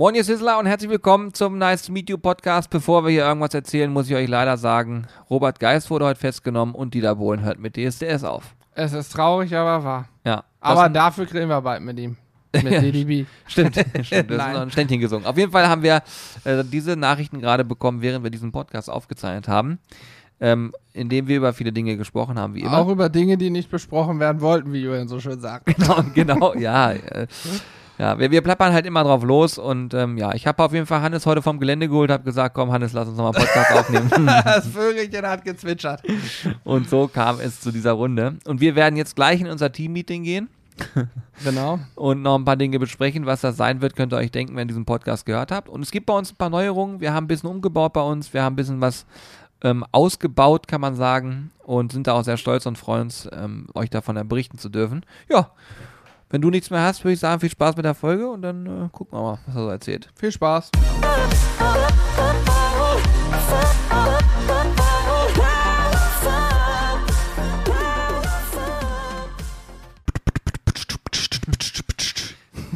Moin, ihr Sizzler und herzlich willkommen zum Nice to Meet You Podcast. Bevor wir hier irgendwas erzählen, muss ich euch leider sagen, Robert Geist wurde heute festgenommen und Dieter Bohlen hört mit DSDS auf. Es ist traurig, aber wahr. Ja. Aber das- dafür kriegen wir bald mit ihm. Mit Ja, DDB. Stimmt, stimmt. Das ist noch ein Ständchen gesungen. Auf jeden Fall haben wir äh, diese Nachrichten gerade bekommen, während wir diesen Podcast aufgezeichnet haben, ähm, in dem wir über viele Dinge gesprochen haben, wie immer. Auch über Dinge, die nicht besprochen werden wollten, wie Julian so schön sagt. genau, genau, ja. Äh, ja, wir, wir plappern halt immer drauf los und ähm, ja, ich habe auf jeden Fall Hannes heute vom Gelände geholt, habe gesagt, komm Hannes, lass uns nochmal Podcast aufnehmen. Das Vögelchen hat gezwitschert. und so kam es zu dieser Runde. Und wir werden jetzt gleich in unser Team-Meeting gehen Genau. und noch ein paar Dinge besprechen. Was das sein wird, könnt ihr euch denken, wenn ihr diesen Podcast gehört habt. Und es gibt bei uns ein paar Neuerungen. Wir haben ein bisschen umgebaut bei uns. Wir haben ein bisschen was ähm, ausgebaut, kann man sagen. Und sind da auch sehr stolz und freuen uns, ähm, euch davon berichten zu dürfen. Ja, wenn du nichts mehr hast, würde ich sagen, viel Spaß mit der Folge und dann äh, gucken wir mal, was er so erzählt. Viel Spaß.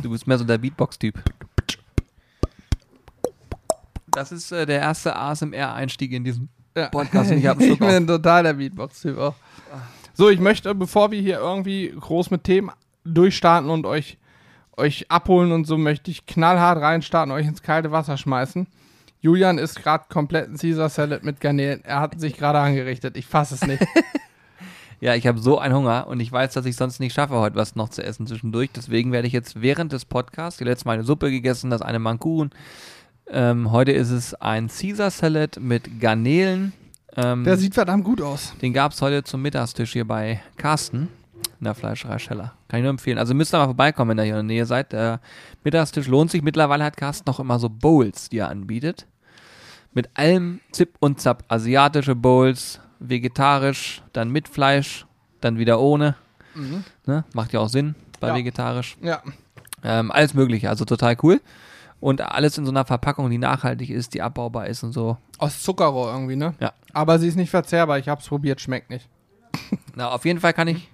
Du bist mehr so der Beatbox-Typ. Das ist äh, der erste ASMR-Einstieg in diesem Ja. Podcast. Ich Ich bin total der Beatbox-Typ auch. So, ich möchte, bevor wir hier irgendwie groß mit Themen durchstarten und euch, euch abholen und so, möchte ich knallhart reinstarten, euch ins kalte Wasser schmeißen. Julian ist gerade komplett ein Caesar Salad mit Garnelen. Er hat sich gerade angerichtet. Ich fasse es nicht. Ja, ich habe so einen Hunger und ich weiß, dass ich sonst nicht schaffe, heute was noch zu essen zwischendurch. Deswegen werde ich jetzt während des Podcasts, die letzte Mal eine Suppe gegessen, das eine Mankuchen. Ähm, heute ist es ein Caesar Salad mit Garnelen. Ähm, Der sieht verdammt gut aus. den gab es heute zum Mittagstisch hier bei Carsten in der Fleischerei Scheller. Kann ich nur empfehlen. Also müsst ihr mal vorbeikommen, wenn ihr hier in der Nähe seid. Der Mittagstisch lohnt sich. Mittlerweile hat Carsten noch immer so Bowls, die er anbietet. Mit allem Zip und Zap. Asiatische Bowls, vegetarisch, dann mit Fleisch, dann wieder ohne. Ne? Macht ja auch Sinn bei Ja. vegetarisch. Ja. Ähm, alles Mögliche, also total cool. Und alles in so einer Verpackung, die nachhaltig ist, die abbaubar ist und so. Aus Zuckerrohr irgendwie, ne? Ja. Aber sie ist nicht verzehrbar. Ich hab's probiert, schmeckt nicht. Na, auf jeden Fall kann ich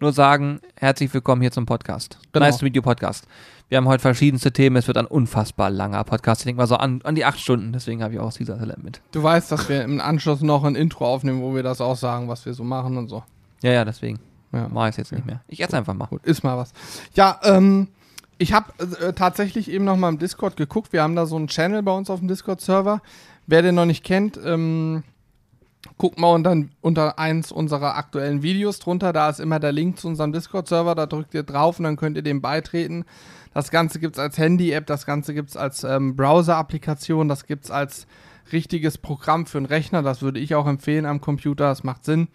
nur sagen, herzlich willkommen hier zum Podcast. Genau. Nice to meet you Podcast. Wir haben heute verschiedenste Themen. Es wird ein unfassbar langer Podcast. Ich denke mal so an, an die acht Stunden. Deswegen habe ich auch Caesar Salad mit. Du weißt, dass wir im Anschluss noch ein Intro aufnehmen, wo wir das auch sagen, was wir so machen und so. Ja, ja, deswegen Ja. mache ich es jetzt nicht mehr. Ich esse einfach mal. Gut, ist mal was. Ja, ähm, ich habe äh, tatsächlich eben noch mal im Discord geguckt. Wir haben da so einen Channel bei uns auf dem Discord-Server. Wer den noch nicht kennt, ähm, guckt mal unter, unter eins unserer aktuellen Videos drunter. Da ist immer der Link zu unserem Discord-Server. Da drückt ihr drauf und dann könnt ihr dem beitreten. Das Ganze gibt es als Handy-App, das Ganze gibt es als ähm, Browser-Applikation, das gibt es als richtiges Programm für einen Rechner. Das würde ich auch empfehlen am Computer. Das macht Sinn.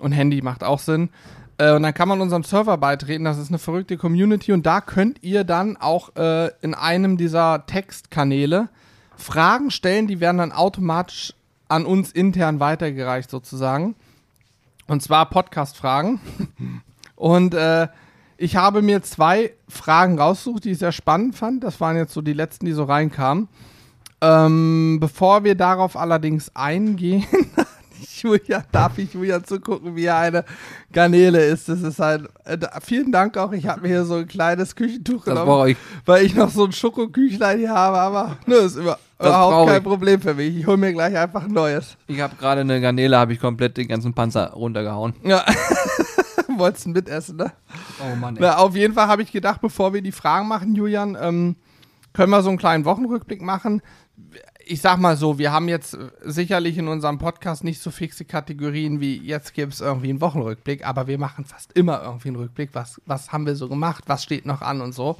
Und Handy macht auch Sinn. Äh, und dann kann man unserem Server beitreten. Das ist eine verrückte Community. Und da könnt ihr dann auch äh, in einem dieser Textkanäle Fragen stellen. Die werden dann automatisch an uns intern weitergereicht, sozusagen. Und zwar Podcast-Fragen. Und äh, ich habe mir zwei Fragen rausgesucht, die ich sehr spannend fand. Das waren jetzt so die letzten, die so reinkamen. Ähm, bevor wir darauf allerdings eingehen, Julia, darf ich Julia zugucken, wie er eine Garnele ist. Das ist halt. Äh, vielen Dank auch. Ich habe mir hier so ein kleines Küchentuch Das genommen, ich. weil ich noch so ein Schokoküchlein hier habe. Aber ne, ist über, Das überhaupt kein ich. Problem für mich. Ich hole mir gleich einfach ein neues. Ich habe gerade eine Garnele, habe ich komplett den ganzen Panzer runtergehauen. Ja. Wolltest du mitessen, ne? Oh Mann, Na, auf jeden Fall habe ich gedacht, bevor wir die Fragen machen, Julian, ähm, können wir so einen kleinen Wochenrückblick machen. Ich sag mal so, wir haben jetzt sicherlich in unserem Podcast nicht so fixe Kategorien wie jetzt gibt es irgendwie einen Wochenrückblick, aber wir machen fast immer irgendwie einen Rückblick. Was, was haben wir so gemacht? Was steht noch an und so?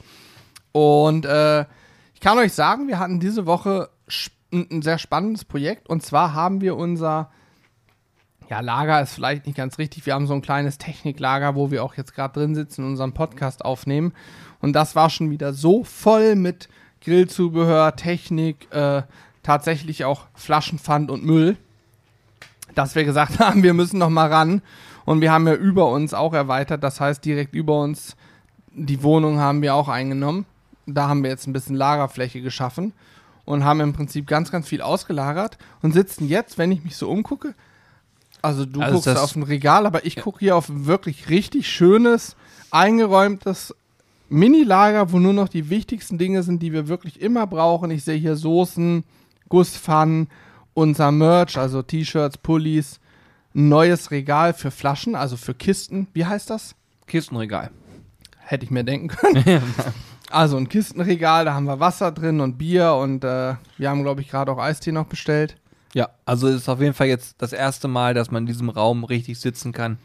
Und äh, ich kann euch sagen, wir hatten diese Woche ein sehr spannendes Projekt und zwar haben wir unser ja, Lager ist vielleicht nicht ganz richtig. Wir haben so ein kleines Techniklager, wo wir auch jetzt gerade drin sitzen und unseren Podcast aufnehmen. Und das war schon wieder so voll mit Grillzubehör, Technik, äh, tatsächlich auch Flaschenpfand und Müll, dass wir gesagt haben, wir müssen noch mal ran. Und wir haben ja über uns auch erweitert. Das heißt, direkt über uns die Wohnung haben wir auch eingenommen. Da haben wir jetzt ein bisschen Lagerfläche geschaffen und haben im Prinzip ganz, ganz viel ausgelagert und sitzen jetzt, wenn ich mich so umgucke, also du Also guckst auf ein Regal, aber ich gucke hier auf ein wirklich richtig schönes, eingeräumtes Mini-Lager, wo nur noch die wichtigsten Dinge sind, die wir wirklich immer brauchen. Ich sehe hier Soßen, Gusspfannen, unser Merch, also T-Shirts, Pullis, ein neues Regal für Flaschen, also für Kisten. Wie heißt das? Kistenregal. Hätte ich mir denken können. also ein Kistenregal, da haben wir Wasser drin und Bier und äh, wir haben, glaube ich, gerade auch Eistee noch bestellt. Ja, also es ist auf jeden Fall jetzt das erste Mal, dass man in diesem Raum richtig sitzen kann,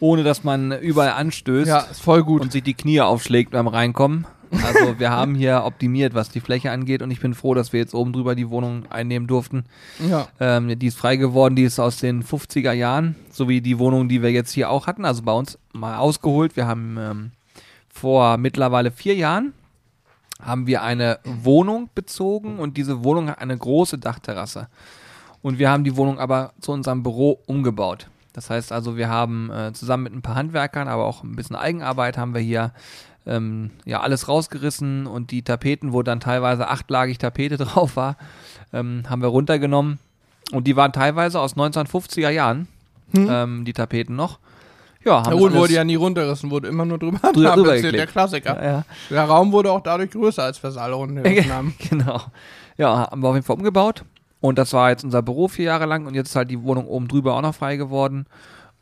ohne dass man überall anstößt Ja, ist voll gut. und sich die Knie aufschlägt beim Reinkommen. Also wir haben hier optimiert, was die Fläche angeht und ich bin froh, dass wir jetzt oben drüber die Wohnung einnehmen durften. ja. Ähm, die ist frei geworden, die ist aus den 50er Jahren, so wie die Wohnung, die wir jetzt hier auch hatten, also bei uns mal ausgeholt. Wir haben ähm, vor mittlerweile vier Jahren haben wir eine Wohnung bezogen und diese Wohnung hat eine große Dachterrasse. Und wir haben die Wohnung aber zu unserem Büro umgebaut. Das heißt also, wir haben äh, zusammen mit ein paar Handwerkern, aber auch ein bisschen Eigenarbeit haben wir hier ähm, ja alles rausgerissen und die Tapeten, wo dann teilweise achtlagig Tapete drauf war, ähm, haben wir runtergenommen. Und die waren teilweise aus 1950er Jahren, Hm? ähm, die Tapeten noch. Ja, haben gut, alles- wurde ja nie runtergerissen, wurde immer nur drüber, Drüber- drüber der. Klassiker. Ja, ja. Der Raum wurde auch dadurch größer, als wir es alle runtergerissen haben. genau. Ja, haben wir auf jeden Fall umgebaut. Und das war jetzt unser Büro vier Jahre lang und jetzt ist halt die Wohnung oben drüber auch noch frei geworden.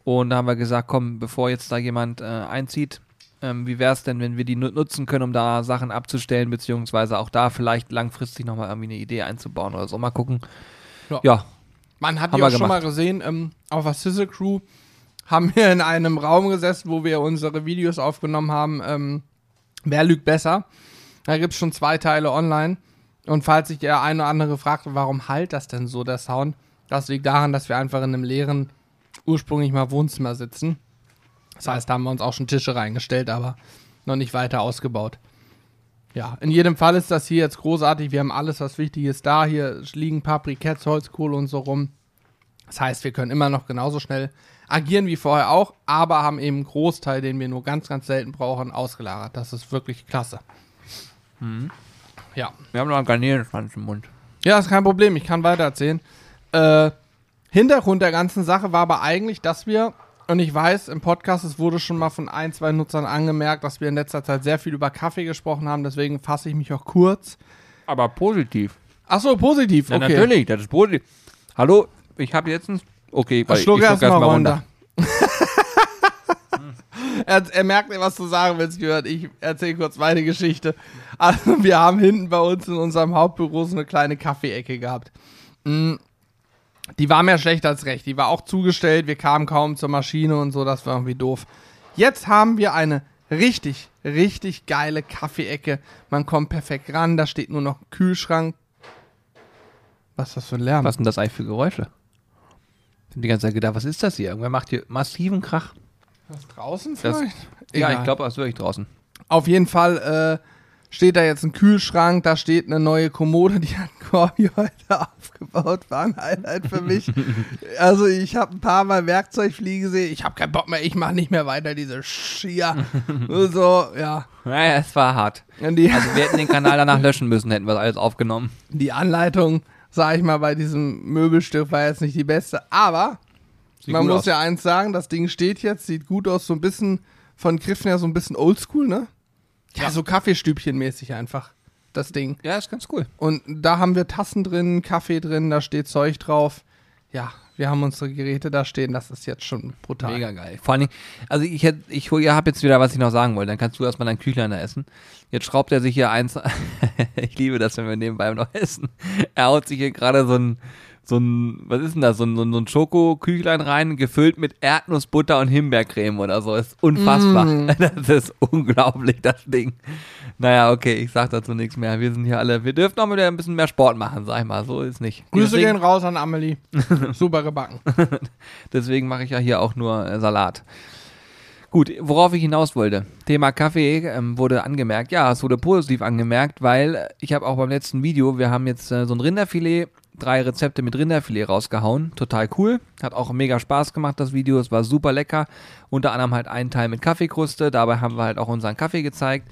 Und da haben wir gesagt, komm, bevor jetzt da jemand äh, einzieht, ähm, wie wäre es denn, wenn wir die nu- nutzen können, um da Sachen abzustellen, beziehungsweise auch da vielleicht langfristig nochmal irgendwie eine Idee einzubauen oder so. Mal gucken. Ja. Ja, Man hat ja auch schon mal gesehen, ähm, auf der Sizzle Crew haben wir in einem Raum gesessen, wo wir unsere Videos aufgenommen haben. Ähm, wer lügt besser? Da gibt es schon zwei Teile online. Und falls sich der eine oder andere fragt, warum halt das denn so, der Sound? Das liegt daran, dass wir einfach in einem leeren, ursprünglich mal Wohnzimmer sitzen. Das heißt, da haben wir uns auch schon Tische reingestellt, aber noch nicht weiter ausgebaut. Ja, in jedem Fall ist das hier jetzt großartig. Wir haben alles, was wichtig ist, da. Hier liegen Paprikets, Holzkohle und so rum. Das heißt, wir können immer noch genauso schnell agieren wie vorher auch, aber haben eben einen Großteil, den wir nur ganz, ganz selten brauchen, ausgelagert. Das ist wirklich klasse. Ja. wir haben noch einen Garnelenschwanz im Mund. Ja, ist kein Problem, ich kann weiter erzählen. Äh, Hintergrund der ganzen Sache war aber eigentlich, dass wir, und ich weiß, im Podcast, es wurde schon mal von ein, zwei Nutzern angemerkt, dass wir in letzter Zeit sehr viel über Kaffee gesprochen haben, deswegen fasse ich mich auch kurz. Aber positiv. Ach so, positiv, Ja, okay. natürlich, das ist positiv. Hallo, ich habe jetzt ein... Okay, weil ich erst mal runter. runter. er, er merkt, was du sagen willst, gehört. Ich erzähle kurz meine Geschichte. Also, wir haben hinten bei uns in unserem Hauptbüro so eine kleine Kaffeeecke gehabt. Mm, Die war mehr schlecht als recht. Die war auch zugestellt. Wir kamen kaum zur Maschine und so. Das war irgendwie doof. Jetzt haben wir eine richtig, richtig geile Kaffeeecke. Man kommt perfekt ran. Da steht nur noch ein Kühlschrank. Was ist das für ein Lärm? Was sind das eigentlich für Geräusche? Die ganze Zeit gedacht, was ist das hier? Irgendwer macht hier massiven Krach. Was draußen Das- vielleicht? Ja, Egal. ich glaube, das ist wirklich draußen. Auf jeden Fall äh, steht da jetzt ein Kühlschrank, da steht eine neue Kommode, die hat Corby heute aufgebaut, war ein Highlight für mich. also ich habe ein paar Mal Werkzeug fliegen gesehen, ich habe keinen Bock mehr, ich mache nicht mehr weiter diese Schier. so, ja. Naja, es war hart. Also wir hätten den Kanal danach löschen müssen, hätten wir alles aufgenommen. die Anleitung, sag ich mal, bei diesem Möbelstück war jetzt nicht die beste, aber Sieht man muss aus. ja eins sagen, das Ding steht jetzt, sieht gut aus, so ein bisschen von Griffen her so ein bisschen oldschool, ne? Ja, so Kaffeestübchen-mäßig einfach, das Ding. Ja, ist ganz cool. Und da haben wir Tassen drin, Kaffee drin, da steht Zeug drauf. Ja, wir haben unsere Geräte da stehen, das ist jetzt schon brutal. Mega geil. Vor allen Dingen, also ich hätte, ich hol- ja, hab jetzt wieder, was ich noch sagen wollte. Dann kannst du erstmal dein Küchlein da essen. Jetzt schraubt er sich hier eins. ich liebe das, wenn wir nebenbei noch essen. Er haut sich hier gerade so ein, so ein, was ist denn das, so ein, so ein, Schokoküchlein rein, gefüllt mit Erdnussbutter und Himbeercreme oder so. Ist unfassbar. Mm. Das ist unglaublich, das Ding. Naja, okay, ich sag dazu nichts mehr. Wir sind hier alle, wir dürfen auch wieder ein bisschen mehr Sport machen, sag ich mal. So ist nicht. Grüße Deswegen- gehen raus an Amelie. Super gebacken. Deswegen mache ich ja hier auch nur äh, Salat. Gut, worauf ich hinaus wollte. Thema Kaffee ähm, wurde angemerkt. Ja, es wurde positiv angemerkt, weil ich habe auch beim letzten Video, wir haben jetzt äh, so ein Rinderfilet, drei Rezepte mit Rinderfilet rausgehauen. Total cool. Hat auch mega Spaß gemacht, das Video. Es war super lecker. Unter anderem halt einen Teil mit Kaffeekruste. Dabei haben wir halt auch unseren Kaffee gezeigt.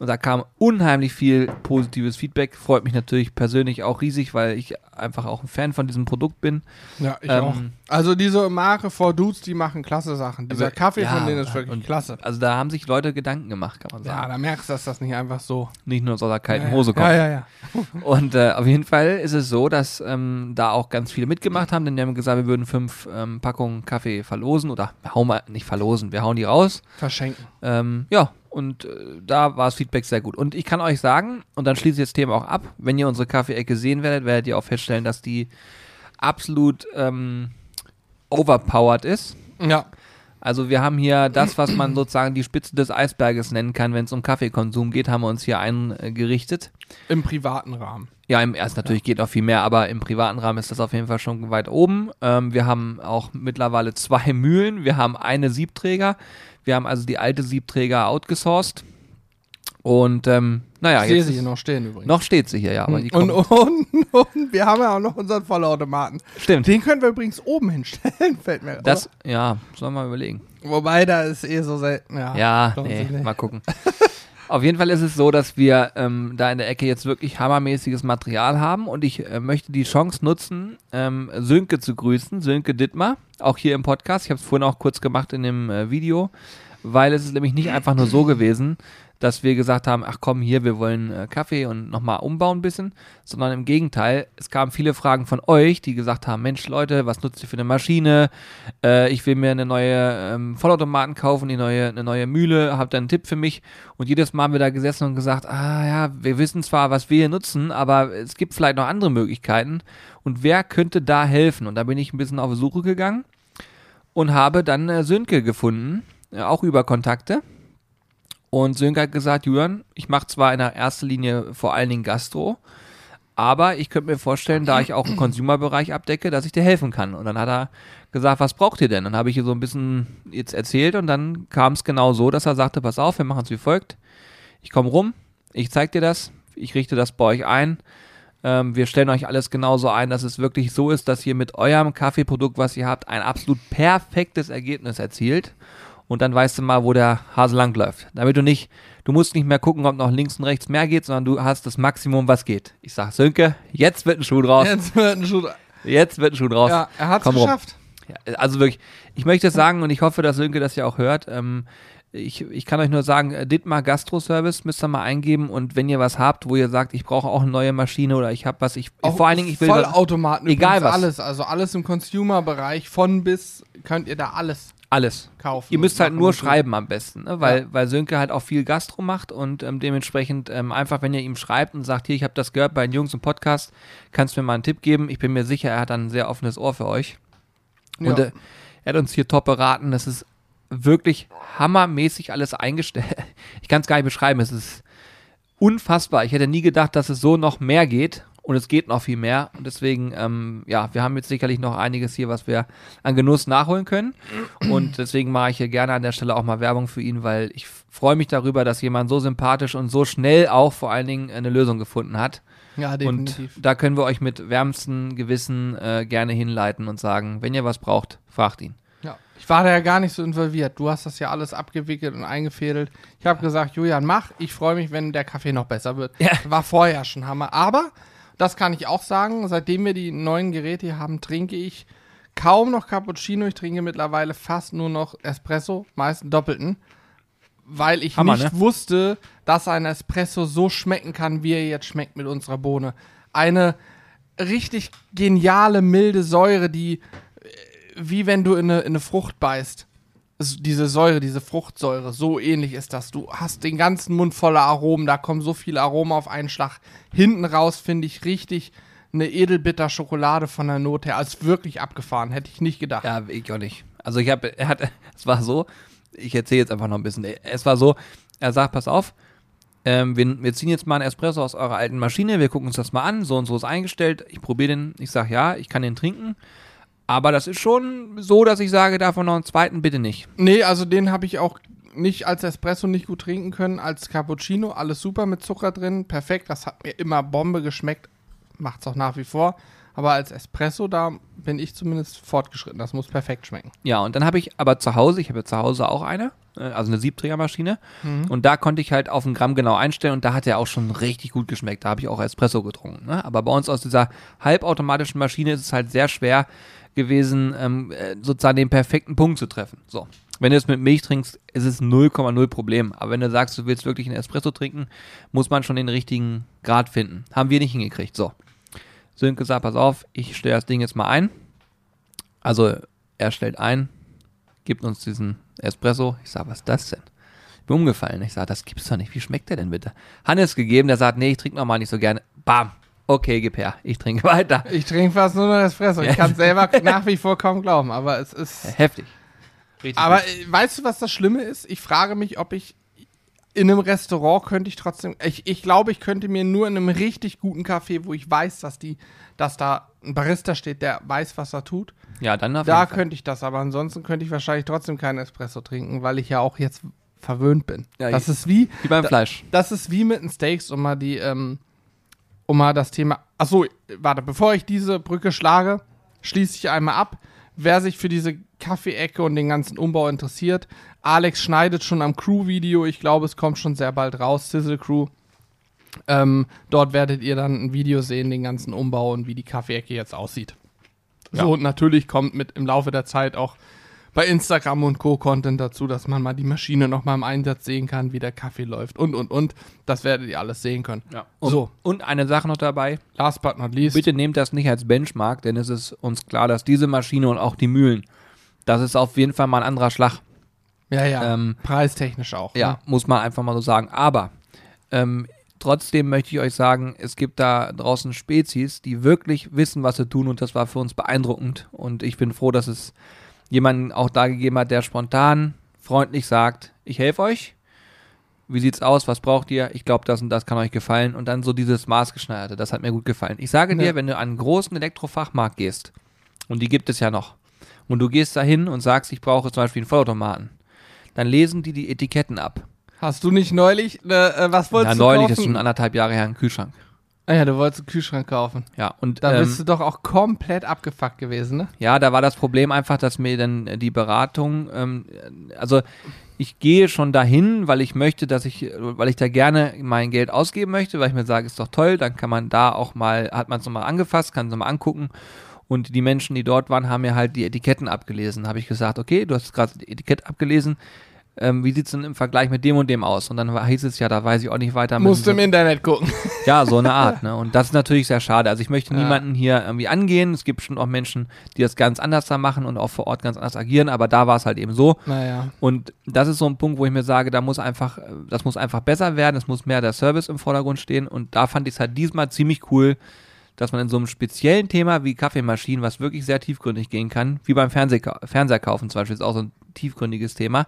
Und da kam unheimlich viel positives Feedback. Freut mich natürlich persönlich auch riesig, weil ich einfach auch ein Fan von diesem Produkt bin. Ja, ich Ähm, auch. Also diese Marke For Dudes, die machen klasse Sachen. Dieser Kaffee ja, von denen ist wirklich und- klasse. Also da haben sich Leute Gedanken gemacht, kann man Ja, sagen. da merkst du, dass das nicht einfach so Nicht nur aus der kalten ja, Hose kommt. Ja, ja, ja. Und äh, auf jeden Fall ist es so, dass ähm, da auch ganz viele mitgemacht haben, denn die haben gesagt, wir würden fünf ähm, Packungen Kaffee verlosen oder wir hauen mal nicht verlosen, wir hauen die raus. Verschenken. Ähm, ja, und äh, da war das Feedback sehr gut. Und ich kann euch sagen, und dann schließe ich das Thema auch ab, wenn ihr unsere Kaffeeecke sehen werdet, werdet ihr auch feststellen, dass die absolut ähm, overpowered ist. Ja. Also wir haben hier das, was man sozusagen die Spitze des Eisberges nennen kann, wenn es um Kaffeekonsum geht, haben wir uns hier eingerichtet. Im privaten Rahmen. Ja, im ersten natürlich geht noch viel mehr, aber im privaten Rahmen ist das auf jeden Fall schon weit oben. Ähm, wir haben auch mittlerweile zwei Mühlen, wir haben eine Siebträger, wir haben also die alte Siebträger outgesourced. Und ähm, naja, ich sehe sie hier noch stehen übrigens. noch steht sie hier, ja, aber die und, und, und wir haben ja auch noch unseren Vollautomaten. Stimmt. Den können wir übrigens oben hinstellen, fällt mir Das, auf. ja, sollen wir mal überlegen. Wobei, da ist eh so selten. Ja, Ja, nee, nicht. mal gucken. Auf jeden Fall ist es so, dass wir ähm, da in der Ecke jetzt wirklich hammermäßiges Material haben und ich äh, möchte die Chance nutzen, ähm, Sönke zu grüßen, Sönke Dittmar, auch hier im Podcast. Ich habe es vorhin auch kurz gemacht in dem äh, Video, weil es ist nämlich nicht einfach nur so gewesen, dass wir gesagt haben, ach komm hier, wir wollen äh, Kaffee und nochmal umbauen ein bisschen, sondern im Gegenteil, es kamen viele Fragen von euch, die gesagt haben, Mensch Leute, was nutzt ihr für eine Maschine? Äh, ich will mir eine neue ähm, Vollautomaten kaufen, die neue, eine neue Mühle, habt ihr einen Tipp für mich? Und jedes Mal haben wir da gesessen und gesagt, ah ja, wir wissen zwar, was wir hier nutzen, aber es gibt vielleicht noch andere Möglichkeiten. Und wer könnte da helfen? Und da bin ich ein bisschen auf Suche gegangen und habe dann äh, Sönke gefunden, äh, auch über Kontakte. Und Sönke hat gesagt, Julian, ich mache zwar in der ersten Linie vor allen Dingen Gastro, aber ich könnte mir vorstellen, da ich auch im Consumer-Bereich abdecke, dass ich dir helfen kann. Und dann hat er gesagt, was braucht ihr denn? Dann habe ich ihr so ein bisschen jetzt erzählt und dann kam es genau so, dass er sagte, pass auf, wir machen es wie folgt. Ich komme rum, ich zeige dir das, ich richte das bei euch ein. Ähm, wir stellen euch alles genauso ein, dass es wirklich so ist, dass ihr mit eurem Kaffeeprodukt, was ihr habt, ein absolut perfektes Ergebnis erzielt. Und dann weißt du mal, wo der Hase lang läuft. Damit du nicht, du musst nicht mehr gucken, ob noch links und rechts mehr geht, sondern du hast das Maximum, was geht. Ich sag, Sönke, jetzt wird ein Schuh draus. Jetzt wird ein Schuh. Jetzt wird ein Schuh draus. Ja, er hat es Komm geschafft. Ja, also wirklich, ich möchte es sagen und ich hoffe, dass Sönke das ja auch hört. Ähm, ich, ich kann euch nur sagen, äh, Dittmar Gastro-Service müsst ihr mal eingeben und wenn ihr was habt, wo ihr sagt, ich brauche auch eine neue Maschine oder ich habe was, ich Auch vor allen Dingen, ich will was, Vollautomaten. Egal übrigens was. Alles, also alles im Consumer-Bereich, von bis könnt ihr da alles alles. kaufen. Ihr müsst und halt nur und schreiben am besten, ne? weil, Ja. weil Sönke halt auch viel Gastro macht und ähm, dementsprechend ähm, einfach, wenn ihr ihm schreibt und sagt, hier, ich habe das gehört bei den Jungs im Podcast, kannst du mir mal einen Tipp geben? Ich bin mir sicher, er hat dann ein sehr offenes Ohr für euch. Und Ja. äh, er hat uns hier top beraten. Das ist wirklich hammermäßig alles eingestellt. Ich kann es gar nicht beschreiben. Es ist unfassbar. Ich hätte nie gedacht, dass es so noch mehr geht. Und es geht noch viel mehr. Und deswegen, ähm, ja, wir haben jetzt sicherlich noch einiges hier, was wir an Genuss nachholen können. Und deswegen mache ich hier gerne an der Stelle auch mal Werbung für ihn, weil ich freue mich darüber, dass jemand so sympathisch und so schnell auch vor allen Dingen eine Lösung gefunden hat. Ja, definitiv. Und da können wir euch mit wärmstem Gewissen äh, gerne hinleiten und sagen, wenn ihr was braucht, fragt ihn. Ja. Ich war da ja gar nicht so involviert. Du hast das ja alles abgewickelt und eingefädelt. Ich habe gesagt, Julian, mach. Ich freue mich, wenn der Kaffee noch besser wird. Ja. War vorher schon Hammer. Aber, das kann ich auch sagen, seitdem wir die neuen Geräte hier haben, trinke ich kaum noch Cappuccino. Ich trinke mittlerweile fast nur noch Espresso, meist doppelten. Weil ich Hammer, nicht ne? wusste, dass ein Espresso so schmecken kann, wie er jetzt schmeckt mit unserer Bohne. Eine richtig geniale, milde Säure, die äh, wie wenn du in eine, in eine Frucht beißt. Es- Diese Säure, diese Fruchtsäure, so ähnlich ist das. Du hast den ganzen Mund voller Aromen, da kommen so viele Aromen auf einen Schlag. Hinten raus finde ich richtig eine edelbitter Schokolade von der Note her. Als wirklich abgefahren, hätte ich nicht gedacht. Ja, ich auch nicht. Also ich habe, er hat, es war so, ich erzähle jetzt einfach noch ein bisschen. Es war so, er sagt, pass auf, ähm, wir, wir ziehen jetzt mal einen Espresso aus eurer alten Maschine, wir gucken uns das mal an, so und so ist eingestellt, ich probiere den, ich sage ja, ich kann den trinken, aber das ist schon so, dass ich sage, davon noch einen zweiten bitte nicht. Nee, also den habe ich auch nicht als Espresso nicht gut trinken können, als Cappuccino, alles super mit Zucker drin, perfekt, das hat mir immer Bombe geschmeckt, macht's auch nach wie vor, aber als Espresso, da bin ich zumindest fortgeschritten, das muss perfekt schmecken. Ja, und dann habe ich aber zu Hause, ich habe ja zu Hause auch eine, äh, also eine Siebträgermaschine. Und da konnte ich halt auf ein Gramm genau einstellen und da hat er auch schon richtig gut geschmeckt. Da habe ich auch Espresso getrunken. Ne? Aber bei uns aus dieser halbautomatischen Maschine ist es halt sehr schwer gewesen, ähm, äh, sozusagen den perfekten Punkt zu treffen. So. Wenn du es mit Milch trinkst, ist es 0,0 Problem. Aber wenn du sagst, du willst wirklich einen Espresso trinken, muss man schon den richtigen Grad finden. Haben wir nicht hingekriegt. So. Sönke sagt, pass auf, ich stelle das Ding jetzt mal ein. Also er stellt ein, gibt uns diesen Espresso. Ich sage, was ist das denn? Bin umgefallen. Ich sage, das gibt's doch nicht. Wie schmeckt der denn bitte? Hannes gegeben, der sagt, nee, ich trinke nochmal nicht so gerne. Bam. Okay, gib her. Ich trinke weiter. Ich trinke fast nur noch Espresso. Ich kann es selber nach wie vor kaum glauben, aber es ist. Heftig. Richtig Aber gut. äh, weißt du, was das Schlimme ist? Ich frage mich, ob ich in einem Restaurant könnte ich trotzdem. Ich, ich glaube, ich könnte mir nur in einem richtig guten Café, wo ich weiß, dass die, dass da ein Barista steht, der weiß, was er tut. ja, dann auf Da jeden Fall. könnte ich das, aber ansonsten könnte ich wahrscheinlich trotzdem keinen Espresso trinken, weil ich ja auch jetzt verwöhnt bin. Ja, das ist wie, Wie beim da- Fleisch. das ist wie mit den Steaks, um mal die, ähm, um mal das Thema. Achso, warte, bevor ich diese Brücke schlage, schließe ich einmal ab. Wer sich für diese Kaffeeecke und den ganzen Umbau interessiert, Alex schneidet schon am Crew-Video. Ich glaube, es kommt schon sehr bald raus, Sizzle Crew. Ähm, dort werdet ihr dann ein Video sehen, den ganzen Umbau und wie die Kaffeeecke jetzt aussieht. Ja. So, und natürlich kommt mit im Laufe der Zeit auch bei Instagram und Co. Content dazu, dass man mal die Maschine nochmal im Einsatz sehen kann, wie der Kaffee läuft und, und, und. Das werdet ihr alles sehen können. Ja. Und, So. Und eine Sache noch dabei. Last but not least. Bitte nehmt das nicht als Benchmark, denn es ist uns klar, dass diese Maschine und auch die Mühlen, das ist auf jeden Fall mal ein anderer Schlag. Ja, ja. Ähm, Preistechnisch auch. Ja, Ne? muss man einfach mal so sagen. Aber ähm, trotzdem möchte ich euch sagen, es gibt da draußen Spezies, die wirklich wissen, was sie tun und das war für uns beeindruckend. Und ich bin froh, dass es jemanden auch da gegeben hat, der spontan, freundlich sagt, ich helfe euch. Wie sieht's aus? Was braucht ihr? Ich glaube, das und das kann euch gefallen. Und dann so dieses maßgeschneiderte, das hat mir gut gefallen. Ich sage dir, Ja. wenn du an einen großen Elektrofachmarkt gehst, und die gibt es ja noch, und du gehst da hin und sagst, ich brauche zum Beispiel einen Vollautomaten, dann lesen die die Etiketten ab. Hast du nicht neulich, ne, äh, was Na, wolltest du neulich kaufen? ist schon anderthalb Jahre her ein Kühlschrank. Ah ja, du wolltest einen Kühlschrank kaufen. Ja, und Da ähm, bist du doch auch komplett abgefuckt gewesen, ne? ja, da war das Problem einfach, dass mir dann äh, die Beratung, ähm, also ich gehe schon dahin, weil ich möchte, dass ich, äh, weil ich da gerne mein Geld ausgeben möchte, weil ich mir sage, ist doch toll, dann kann man da auch mal, hat man es nochmal angefasst, kann es nochmal angucken. Und die Menschen, die dort waren, haben mir halt die Etiketten abgelesen. Habe ich gesagt, okay, du hast gerade das Etikett abgelesen. Ähm, wie sieht's denn im Vergleich mit dem und dem aus? Und dann hieß es ja, da weiß ich auch nicht weiter. Musst im Internet gucken. Ja, so eine Art. Ne? Und das ist natürlich sehr schade. Also ich möchte Ja. niemanden hier irgendwie angehen. Es gibt bestimmt auch Menschen, die das ganz anders da machen und auch vor Ort ganz anders agieren. Aber da war es halt eben so. naja. Und das ist so ein Punkt, wo ich mir sage, da muss einfach, äh, das muss einfach besser werden. Es muss mehr der Service im Vordergrund stehen. Und da fand ich es halt diesmal ziemlich cool, dass man in so einem speziellen Thema wie Kaffeemaschinen, was wirklich sehr tiefgründig gehen kann, wie beim Fernsehka Fernseher kaufen zum Beispiel, ist auch so ein tiefgründiges Thema,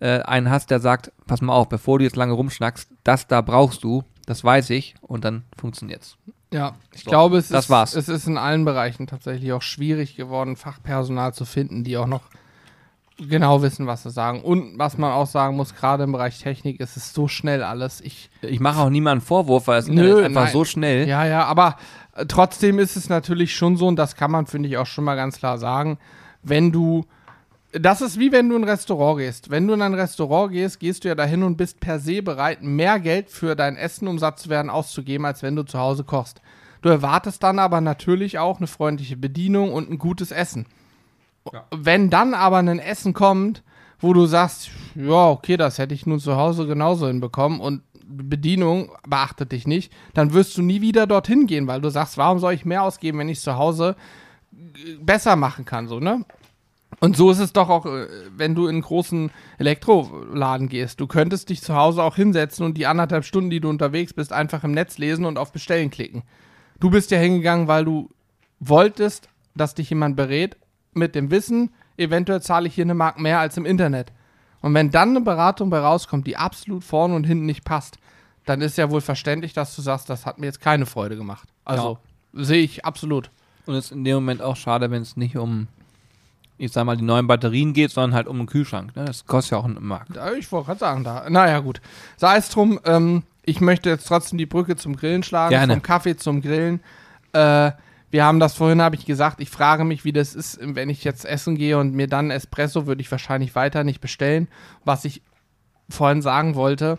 äh, einen hast, der sagt, pass mal auf, bevor du jetzt lange rumschnackst, das da brauchst du, das weiß ich und dann funktioniert's. Ja, ich So, glaube, es, das ist, war's. es ist in allen Bereichen tatsächlich auch schwierig geworden, Fachpersonal zu finden, die auch noch genau wissen, was sie sagen. Und was man auch sagen muss, gerade im Bereich Technik ist es so schnell alles. Ich, Ich mache auch niemanden Vorwurf, weil es Nö, ist einfach nein. so schnell. ja, ja, aber äh, trotzdem ist es natürlich schon so, und das kann man, finde ich, auch schon mal ganz klar sagen, wenn du das ist wie wenn du in ein Restaurant gehst. Wenn du in ein Restaurant gehst, gehst du ja dahin und bist per se bereit, mehr Geld für dein Essen, um satt zu werden, auszugeben, als wenn du zu Hause kochst. Du erwartest dann aber natürlich auch eine freundliche Bedienung und ein gutes Essen. Ja. Wenn dann aber ein Essen kommt, wo du sagst, ja, okay, das hätte ich nun zu Hause genauso hinbekommen und Bedienung beachtet dich nicht, dann wirst du nie wieder dorthin gehen, weil du sagst, warum soll ich mehr ausgeben, wenn ich es zu Hause äh, besser machen kann, so, ne? Und so ist es doch auch, äh, wenn du in einen großen Elektroladen gehst. Du könntest dich zu Hause auch hinsetzen und die anderthalb Stunden, die du unterwegs bist, einfach im Netz lesen und auf Bestellen klicken. Du bist ja hingegangen, weil du wolltest, dass dich jemand berät mit dem Wissen, eventuell zahle ich hier eine Mark mehr als im Internet. Und wenn dann eine Beratung bei rauskommt, die absolut vorne und hinten nicht passt, dann ist ja wohl verständlich, dass du sagst, das hat mir jetzt keine Freude gemacht. Also sehe ich absolut. Und es ist in dem Moment auch schade, wenn es nicht um, ich sag mal, die neuen Batterien geht, sondern halt um einen Kühlschrank. Ne? Das kostet ja auch einen Markt. Ich wollte gerade sagen, da. Naja, gut. Sei es drum, ähm, ich möchte jetzt trotzdem die Brücke zum Grillen schlagen, Gerne. vom Kaffee zum Grillen. Äh, wir Wir haben das vorhin, habe ich gesagt, ich frage mich, wie das ist, wenn ich jetzt essen gehe und mir dann Espresso würde ich wahrscheinlich weiter nicht bestellen. Was ich vorhin sagen wollte,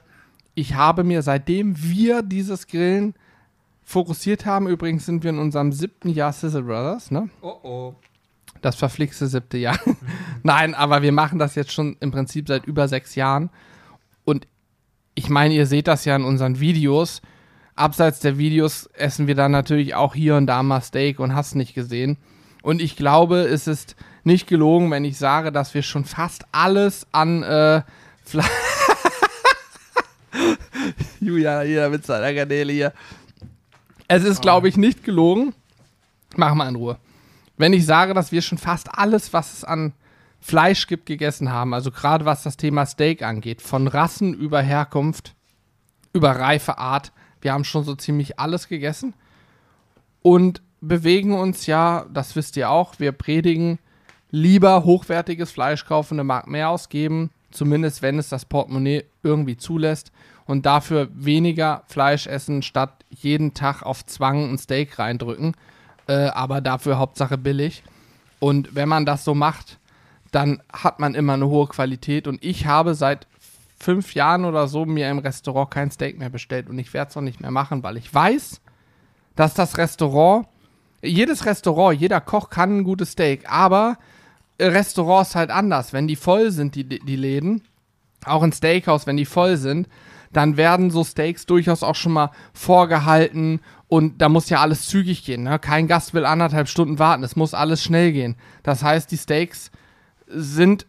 ich habe mir seitdem wir dieses Grillen fokussiert haben, übrigens sind wir in unserem siebten Jahr Sizzle Brothers, ne? Oh oh. Das verflixte siebte Jahr. Nein, aber wir machen das jetzt schon im Prinzip seit über sechs Jahren. Und ich meine, ihr seht das ja in unseren Videos. Abseits der Videos essen wir dann natürlich auch hier und da mal Steak und hast nicht gesehen. Und ich glaube, es ist nicht gelogen, wenn ich sage, dass wir schon fast alles an äh, Fleisch. Julia, hier mit seiner Garnele hier. Es ist, glaube ich, nicht gelogen. Mach mal in Ruhe. Wenn ich sage, dass wir schon fast alles, was es an Fleisch gibt, gegessen haben, also gerade was das Thema Steak angeht, von Rassen über Herkunft, über reife Art, wir haben schon so ziemlich alles gegessen und bewegen uns ja, das wisst ihr auch, wir predigen lieber hochwertiges Fleisch kaufen, eine Mark mehr ausgeben, zumindest wenn es das Portemonnaie irgendwie zulässt und dafür weniger Fleisch essen, statt jeden Tag auf Zwang ein Steak reindrücken, äh, aber dafür Hauptsache billig. Und wenn man das so macht, dann hat man immer eine hohe Qualität. Und ich habe seit fünf Jahren oder so mir im Restaurant kein Steak mehr bestellt und ich werde es auch nicht mehr machen, weil ich weiß, dass das Restaurant, jedes Restaurant, jeder Koch kann ein gutes Steak, aber Restaurants halt anders. Wenn die voll sind, die, die Läden, auch ein Steakhouse, wenn die voll sind, dann werden so Steaks durchaus auch schon mal vorgehalten und da muss ja alles zügig gehen. Ne? Kein Gast will anderthalb Stunden warten, es muss alles schnell gehen. Das heißt, die Steaks sind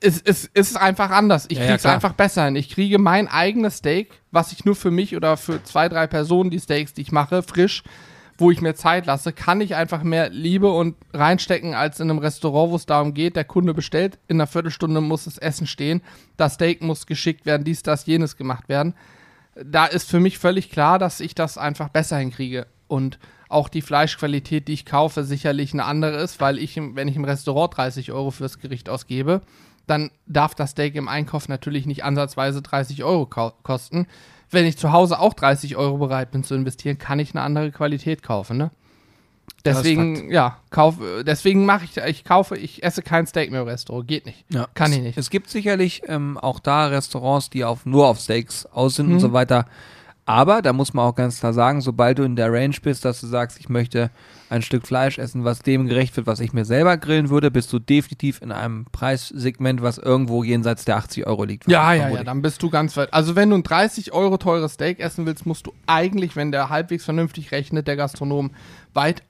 es, es, es ist einfach anders. Ich Ja, ja, krieg's klar. einfach besser hin. Ich kriege mein eigenes Steak, was ich nur für mich oder für zwei, drei Personen, die Steaks, die ich mache, frisch, wo ich mir Zeit lasse, kann ich einfach mehr Liebe und reinstecken als in einem Restaurant, wo es darum geht, der Kunde bestellt, in einer Viertelstunde muss das Essen stehen, das Steak muss geschickt werden, dies, das, jenes gemacht werden. Da ist für mich völlig klar, dass ich das einfach besser hinkriege. Und auch die Fleischqualität, die ich kaufe, sicherlich eine andere ist, weil ich, wenn ich im Restaurant 30 Euro fürs Gericht ausgebe, dann darf das Steak im Einkauf natürlich nicht ansatzweise 30 Euro kosten. Wenn ich zu Hause auch 30 Euro bereit bin zu investieren, kann ich eine andere Qualität kaufen, ne? Deswegen, ja, kauf, deswegen mache ich, ich kaufe, ich esse kein Steak mehr im Restaurant. Geht nicht. Ja. Kann ich nicht. Es gibt sicherlich ähm, auch da Restaurants, die auf, nur auf Steaks aus sind Mhm. und so weiter. Aber da muss man auch ganz klar sagen, sobald du in der Range bist, dass du sagst, ich möchte ein Stück Fleisch essen, was dem gerecht wird, was ich mir selber grillen würde, bist du definitiv in einem Preissegment, was irgendwo jenseits der 80 Euro liegt. Ja, ja, ja, dann bist du ganz weit. Also wenn du ein 30 Euro teures Steak essen willst, musst du eigentlich, wenn der halbwegs vernünftig rechnet, der Gastronom, weit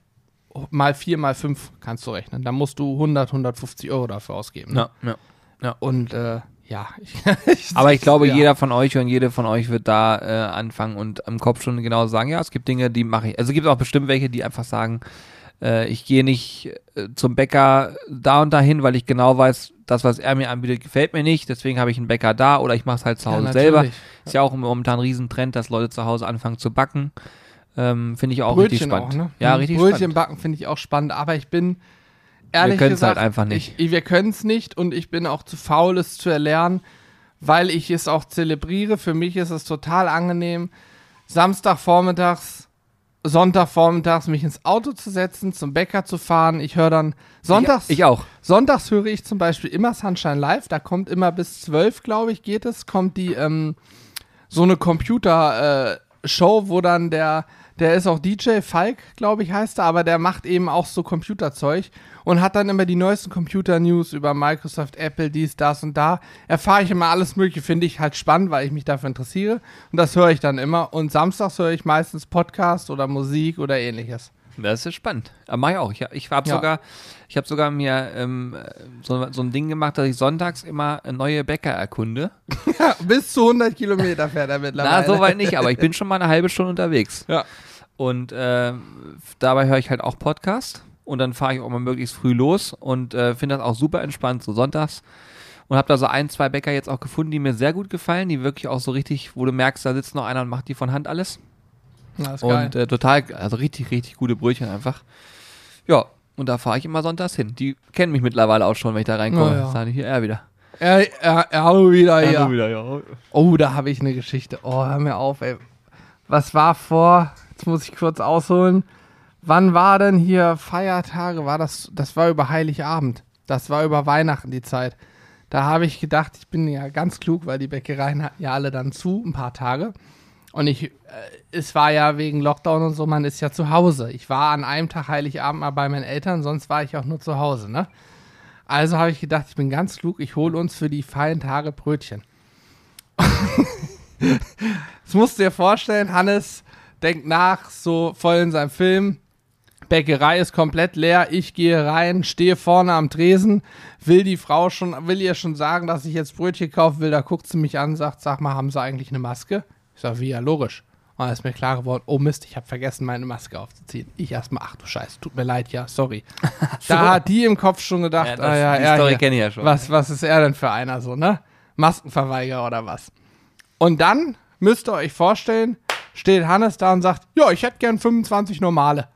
mal vier, mal fünf kannst du rechnen. Dann musst du 100, 150 Euro dafür ausgeben. Ne? Ja, ja. Und äh, ja, ich, Aber ich glaube, ja. jeder von euch und jede von euch wird da äh, anfangen und im Kopf schon genau sagen, ja, es gibt Dinge, die mache ich. Also es gibt auch bestimmt welche, die einfach sagen, äh, ich gehe nicht äh, zum Bäcker da und dahin, weil ich genau weiß, das, was er mir anbietet, gefällt mir nicht. Deswegen habe ich einen Bäcker da oder ich mache es halt zu Ja, Hause selber. natürlich. Ist ja auch momentan ein Riesentrend, dass Leute zu Hause anfangen zu backen. Ähm, Finde ich auch richtig Brötchen spannend. auch, ne? Ja, Mhm. richtig Brötchen spannend. backen finde ich auch spannend, aber ich bin ehrlich können's gesagt, halt einfach nicht. Ich, wir können es nicht und ich bin auch zu faul, es zu erlernen, weil ich es auch zelebriere. Für mich ist es total angenehm, Samstagvormittags, Sonntagvormittags mich ins Auto zu setzen, zum Bäcker zu fahren. Ich höre dann sonntags. Ich, ich auch. Sonntags höre ich zum Beispiel immer Sunshine Live. Da kommt immer bis 12, glaube ich, geht es, kommt die ähm, so eine Computer-Show, wo dann der, der ist auch DJ, Falk, glaube ich, heißt er, aber der macht eben auch so Computerzeug und hat dann immer die neuesten Computer-News über Microsoft, Apple, dies, das und da. Erfahre ich immer alles Mögliche, finde ich halt spannend, weil ich mich dafür interessiere. Und das höre ich dann immer. Und samstags höre ich meistens Podcast oder Musik oder ähnliches. Das ist spannend. Aber mach ich auch. Ich, ich habe Ja. sogar, ich habe sogar mir ähm, so, so ein Ding gemacht, dass ich sonntags immer neue Bäcker erkunde. Bis zu 100 Kilometer fährt er mittlerweile. Na, so weit nicht, aber ich bin schon mal eine halbe Stunde unterwegs. Ja. Und äh, dabei höre ich halt auch Podcast und dann fahre ich auch mal möglichst früh los und äh, finde das auch super entspannt, so sonntags. Und habe da so ein, zwei Bäcker jetzt auch gefunden, die mir sehr gut gefallen, die wirklich auch so richtig, wo du merkst, da sitzt noch einer und macht die von Hand alles. Na. Und äh, total, also richtig, richtig gute Brötchen einfach. Ja, und da fahre ich immer sonntags hin. Die kennen mich mittlerweile auch schon, wenn ich da reinkomme. Ja, ja. Sagen die hier, er wieder. Er, er, er, hallo wieder, Er ja. wieder, ja. Oh, da habe ich eine Geschichte. Oh, hör mir auf, ey. Was war vor, jetzt muss ich kurz ausholen, wann war denn hier Feiertage? War das, das war über Heiligabend. Das war über Weihnachten die Zeit. Da habe ich gedacht, ich bin ja ganz klug, weil die Bäckereien hatten ja alle dann zu, ein paar Tage. Und ich, äh, es war ja wegen Lockdown und so, man ist ja zu Hause. Ich war an einem Tag Heiligabend mal bei meinen Eltern, sonst war ich auch nur zu Hause, ne? Also habe ich gedacht, ich bin ganz klug, ich hole uns für die feinen Tage Brötchen. das musst du dir vorstellen, Hannes denkt nach, so voll in seinem Film. Bäckerei ist komplett leer, ich gehe rein, stehe vorne am Tresen, will die Frau schon, will ihr schon sagen, dass ich jetzt Brötchen kaufen will, da guckt sie mich an, sagt, sag mal, haben sie eigentlich eine Maske? Ich sage, wie, ja, logisch. Und dann ist mir klar geworden, oh Mist, ich habe vergessen, meine Maske aufzuziehen. Ich erstmal, ach du Scheiße, tut mir leid, ja, sorry. so. Da hat die im Kopf schon gedacht, ja, das, ah, ja, die Story kenne ich ja schon. Was, was ist er denn für einer so, ne? Maskenverweigerer oder was? Und dann müsst ihr euch vorstellen, steht Hannes da und sagt, ja, ich hätte gern 25 normale.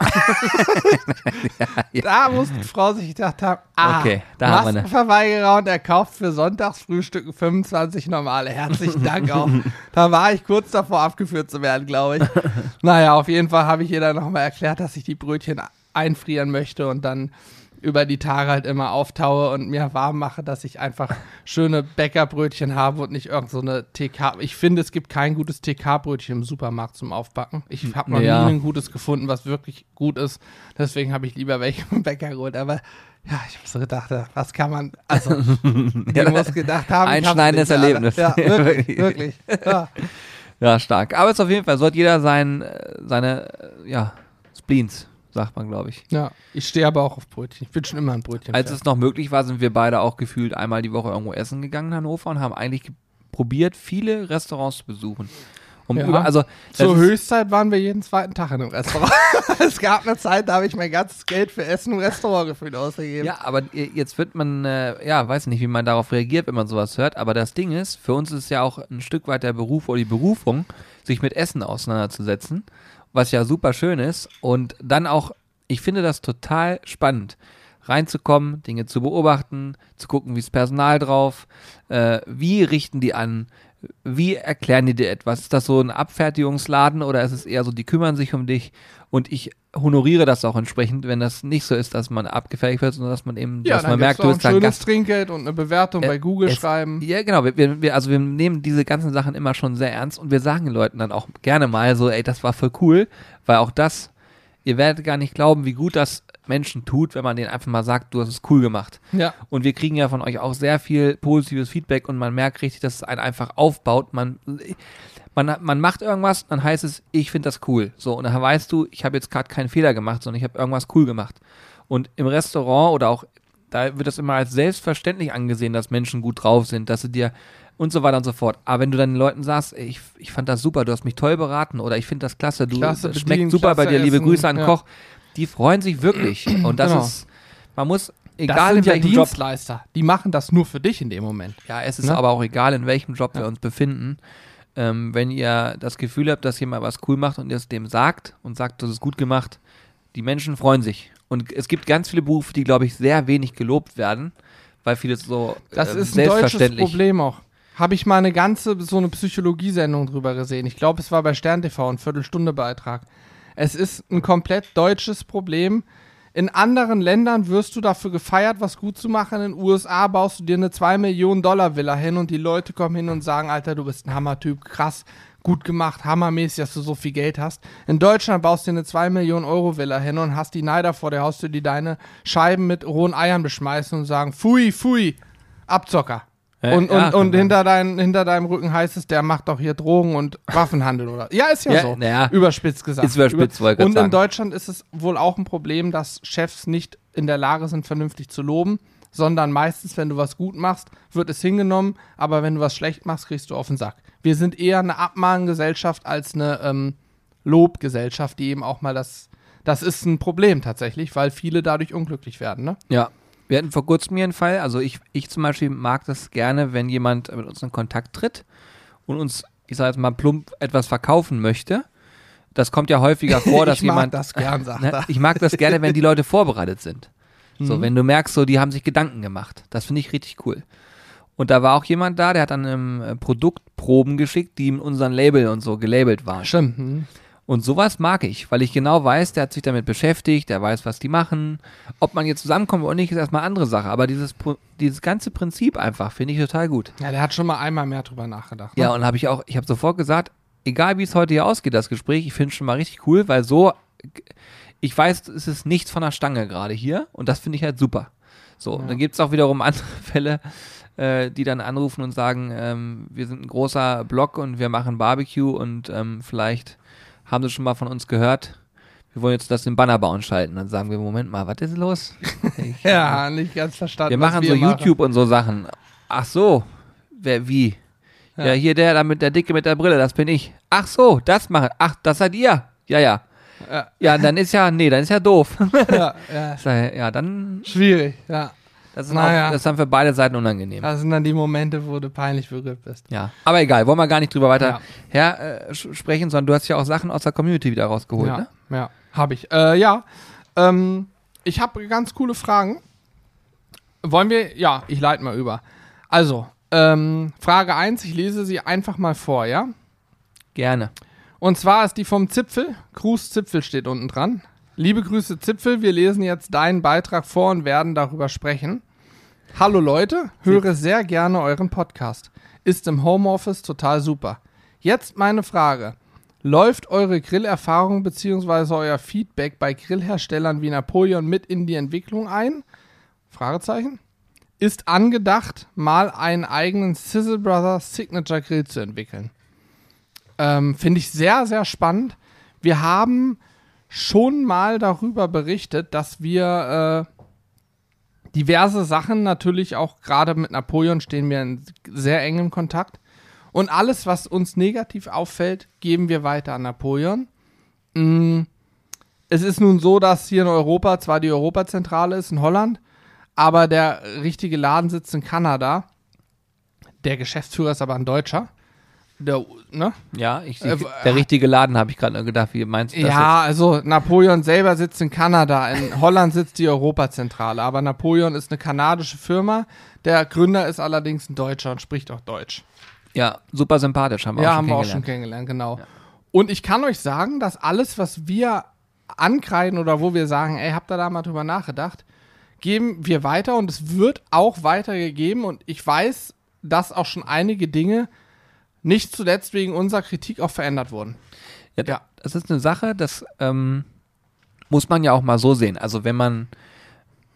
ja. Da muss die Frau sich gedacht haben, ah, okay, da Maskenverweigerer und er kauft für Sonntagsfrühstücken 25 normale. Herzlichen Dank auch. da war ich kurz davor abgeführt zu werden, glaube ich. naja, auf jeden Fall habe ich ihr dann nochmal erklärt, dass ich die Brötchen einfrieren möchte und dann über die Tage halt immer auftaue und mir warm mache, dass ich einfach schöne Bäckerbrötchen habe und nicht irgend so eine TK. Ich finde, es gibt kein gutes TK-Brötchen im Supermarkt zum Aufbacken. Ich habe noch ja. nie ein gutes gefunden, was wirklich gut ist. Deswegen habe ich lieber welche vom Bäcker geholt. Aber ja, ich habe so gedacht, was kann man, also, ich muss gedacht haben. Einschneidendes Erlebnis. Ja, wirklich, wirklich. Ja. ja, stark. Aber es ist auf jeden Fall, sollte jeder sein, äh, seine, äh, ja, Spleens sagt man, glaube ich. Ja, ich stehe aber auch auf Brötchen. Ich bin schon immer ein Brötchen. Als es noch möglich war, sind wir beide auch gefühlt einmal die Woche irgendwo essen gegangen in Hannover und haben eigentlich probiert, viele Restaurants zu besuchen. Um ja. über, also, Zur Höchstzeit waren wir jeden zweiten Tag in einem Restaurant. es gab eine Zeit, da habe ich mein ganzes Geld für Essen im Restaurant gefühlt ausgegeben. Ja, aber jetzt wird man, äh, ja, weiß nicht, wie man darauf reagiert, wenn man sowas hört. Aber das Ding ist, für uns ist es ja auch ein Stück weit der Beruf oder die Berufung, sich mit Essen auseinanderzusetzen was ja super schön ist. Und dann auch, ich finde das total spannend, reinzukommen, Dinge zu beobachten, zu gucken, wie ist Personal drauf, äh, wie richten die an, wie erklären die dir etwas? Ist das so ein Abfertigungsladen oder ist es eher so, die kümmern sich um dich und ich honoriere das auch entsprechend, wenn das nicht so ist, dass man abgefertigt wird, sondern dass man eben, ja, dass man merkt, du bist ein schönes Trinkgeld und eine Bewertung äh, bei Google es, schreiben. Ja, genau. Wir, wir, also wir nehmen diese ganzen Sachen immer schon sehr ernst und wir sagen den Leuten dann auch gerne mal so, ey, das war voll cool, weil auch das, ihr werdet gar nicht glauben, wie gut das Menschen tut, wenn man denen einfach mal sagt, du hast es cool gemacht. Ja. Und wir kriegen ja von euch auch sehr viel positives Feedback und man merkt richtig, dass es einen einfach aufbaut. Man, man, man macht irgendwas, dann heißt es, ich finde das cool. So, und dann weißt du, ich habe jetzt gerade keinen Fehler gemacht, sondern ich habe irgendwas cool gemacht. Und im Restaurant oder auch, da wird das immer als selbstverständlich angesehen, dass Menschen gut drauf sind, dass sie dir und so weiter und so fort. Aber wenn du dann den Leuten sagst, ey, ich, ich fand das super, du hast mich toll beraten oder ich finde das klasse, du klasse schmeckt super bei dir, liebe Grüße an ja. Koch, die freuen sich wirklich. Und das genau. ist, man muss, egal in welchem ja Dienstleister. Job. Die machen das nur für dich in dem Moment. Ja, es ist ne? aber auch egal, in welchem Job ja. wir uns befinden. Ähm, wenn ihr das Gefühl habt, dass jemand was cool macht und ihr es dem sagt und sagt, das ist gut gemacht, die Menschen freuen sich. Und es gibt ganz viele Berufe, die, glaube ich, sehr wenig gelobt werden, weil vieles so Das äh, ist ein deutsches Problem auch. Habe ich mal eine ganze, so eine Psychologiesendung drüber gesehen. Ich glaube, es war bei Stern TV, ein Viertelstunde-Beitrag. Es ist ein komplett deutsches Problem. In anderen Ländern wirst du dafür gefeiert, was gut zu machen. In den USA baust du dir eine 2 Millionen Dollar Villa hin und die Leute kommen hin und sagen, Alter, du bist ein Hammertyp, krass, gut gemacht, hammermäßig, dass du so viel Geld hast. In Deutschland baust du dir eine 2 Millionen Euro Villa hin und hast die Neider vor der Haustür, die deine Scheiben mit rohen Eiern beschmeißen und sagen, pfui, pfui, Abzocker. Äh, und, ja, und, und hinter, dein, hinter deinem Rücken heißt es, der macht doch hier Drogen und Waffenhandel, oder? Ja, ist ja, ja so. Ja. Überspitzt gesagt. Ist überspitzt, Über Und in Deutschland ist es wohl auch ein Problem, dass Chefs nicht in der Lage sind, vernünftig zu loben, sondern meistens, wenn du was gut machst, wird es hingenommen, aber wenn du was schlecht machst, kriegst du auf den Sack. Wir sind eher eine Abmahngesellschaft als eine ähm, Lobgesellschaft, die eben auch mal das. Das ist ein Problem tatsächlich, weil viele dadurch unglücklich werden, ne? Ja, wir hatten vor kurzem hier einen Fall, also ich, ich zum Beispiel mag das gerne, wenn jemand mit uns in Kontakt tritt und uns, ich sage jetzt mal plump, etwas verkaufen möchte. Das kommt ja häufiger vor, dass jemand. Ich mag das gern, sagt ne, Ich mag das gerne, wenn die Leute vorbereitet sind. So, mhm. wenn du merkst, so, die haben sich Gedanken gemacht. Das finde ich richtig cool. Und da war auch jemand da, der hat dann ähm, Produktproben geschickt, die in unserem Label und so gelabelt waren. Stimmt. Mhm. Und sowas mag ich, weil ich genau weiß, der hat sich damit beschäftigt, der weiß, was die machen. Ob man jetzt zusammenkommt oder nicht, ist erstmal eine andere Sache. Aber dieses, dieses ganze Prinzip einfach finde ich total gut. Ja, der hat schon mal einmal mehr drüber nachgedacht. Ne? Ja, und habe ich auch, ich habe sofort gesagt, egal wie es heute hier ausgeht, das Gespräch, ich finde es schon mal richtig cool, weil so, ich weiß, es ist nichts von der Stange gerade hier und das finde ich halt super. So, und dann gibt es auch wiederum andere Fälle, äh, die dann anrufen und sagen, ähm, wir sind ein großer Blog und wir machen Barbecue und ähm, vielleicht haben sie schon mal von uns gehört. Wir wollen jetzt das im Banner bauen schalten. Dann sagen wir, Moment mal, was ist los? Ich, Ja, nicht ganz verstanden. wir machen so YouTube und so Sachen. Ach so, wer, wie? Ja. Ja. hier der, da mit der Dicke mit der Brille, das bin ich. Ach so, das machen. Ach, das seid ihr. Ja, ja. Ja, Ja, dann ist ja, nee, dann ist ja doof. ja, ja. Ja, dann, Schwierig, ja. Das Naja. auch, das ist dann für beide Seiten unangenehm. Das sind dann die Momente, wo du peinlich berührt bist. Ja, aber egal, wollen wir gar nicht drüber weiter Ja. her, äh, sprechen, sondern du hast ja auch Sachen aus der Community wieder rausgeholt, ja, ne? ja, habe ich. Äh, ja, ähm, ich habe ganz coole Fragen. Wollen wir, ja, ich leite mal über. Also, ähm, Frage 1, ich lese sie einfach mal vor, ja? Gerne. Und zwar ist die vom Zipfel. Gruß Zipfel steht unten dran. Liebe Grüße Zipfel, wir lesen jetzt deinen Beitrag vor und werden darüber sprechen. Hallo Leute, höre sehr gerne euren Podcast. Ist im Homeoffice total super. Jetzt meine Frage. Läuft eure Grillerfahrung bzw. euer Feedback bei Grillherstellern wie Napoleon mit in die Entwicklung ein? Fragezeichen. Ist angedacht, mal einen eigenen Sizzle Brothers Signature Grill zu entwickeln? Ähm, Finde ich sehr, sehr spannend. Wir haben schon mal darüber berichtet, dass wir äh, diverse Sachen natürlich auch gerade mit Napoleon stehen wir in sehr engem Kontakt. Und alles, was uns negativ auffällt, geben wir weiter an Napoleon. Mm, Es ist nun so, dass hier in Europa zwar die Europazentrale ist, in Holland, aber der richtige Laden sitzt in Kanada. Der Geschäftsführer ist aber ein Deutscher. Der, ne? Ja, ich, Äh, ich, w- der richtige Laden habe ich gerade gedacht, wie meinst du das Ja, also Napoleon selber sitzt in Kanada, in Holland sitzt die Europazentrale, aber Napoleon ist eine kanadische Firma. Der Gründer ist allerdings ein Deutscher und spricht auch Deutsch. jetzt? Ja, super sympathisch, haben wir ja, auch schon haben wir auch schon kennengelernt. kennengelernt, genau. Und ich kann euch sagen, dass alles, was wir ankreiden oder wo wir sagen, ey, habt ihr da mal drüber nachgedacht, geben wir weiter und es wird auch weitergegeben und ich weiß, dass auch schon einige Dinge nicht zuletzt wegen unserer Kritik auch verändert wurden. Ja, Ja. das ist eine Sache, das ähm, muss man ja auch mal so sehen. Also wenn man,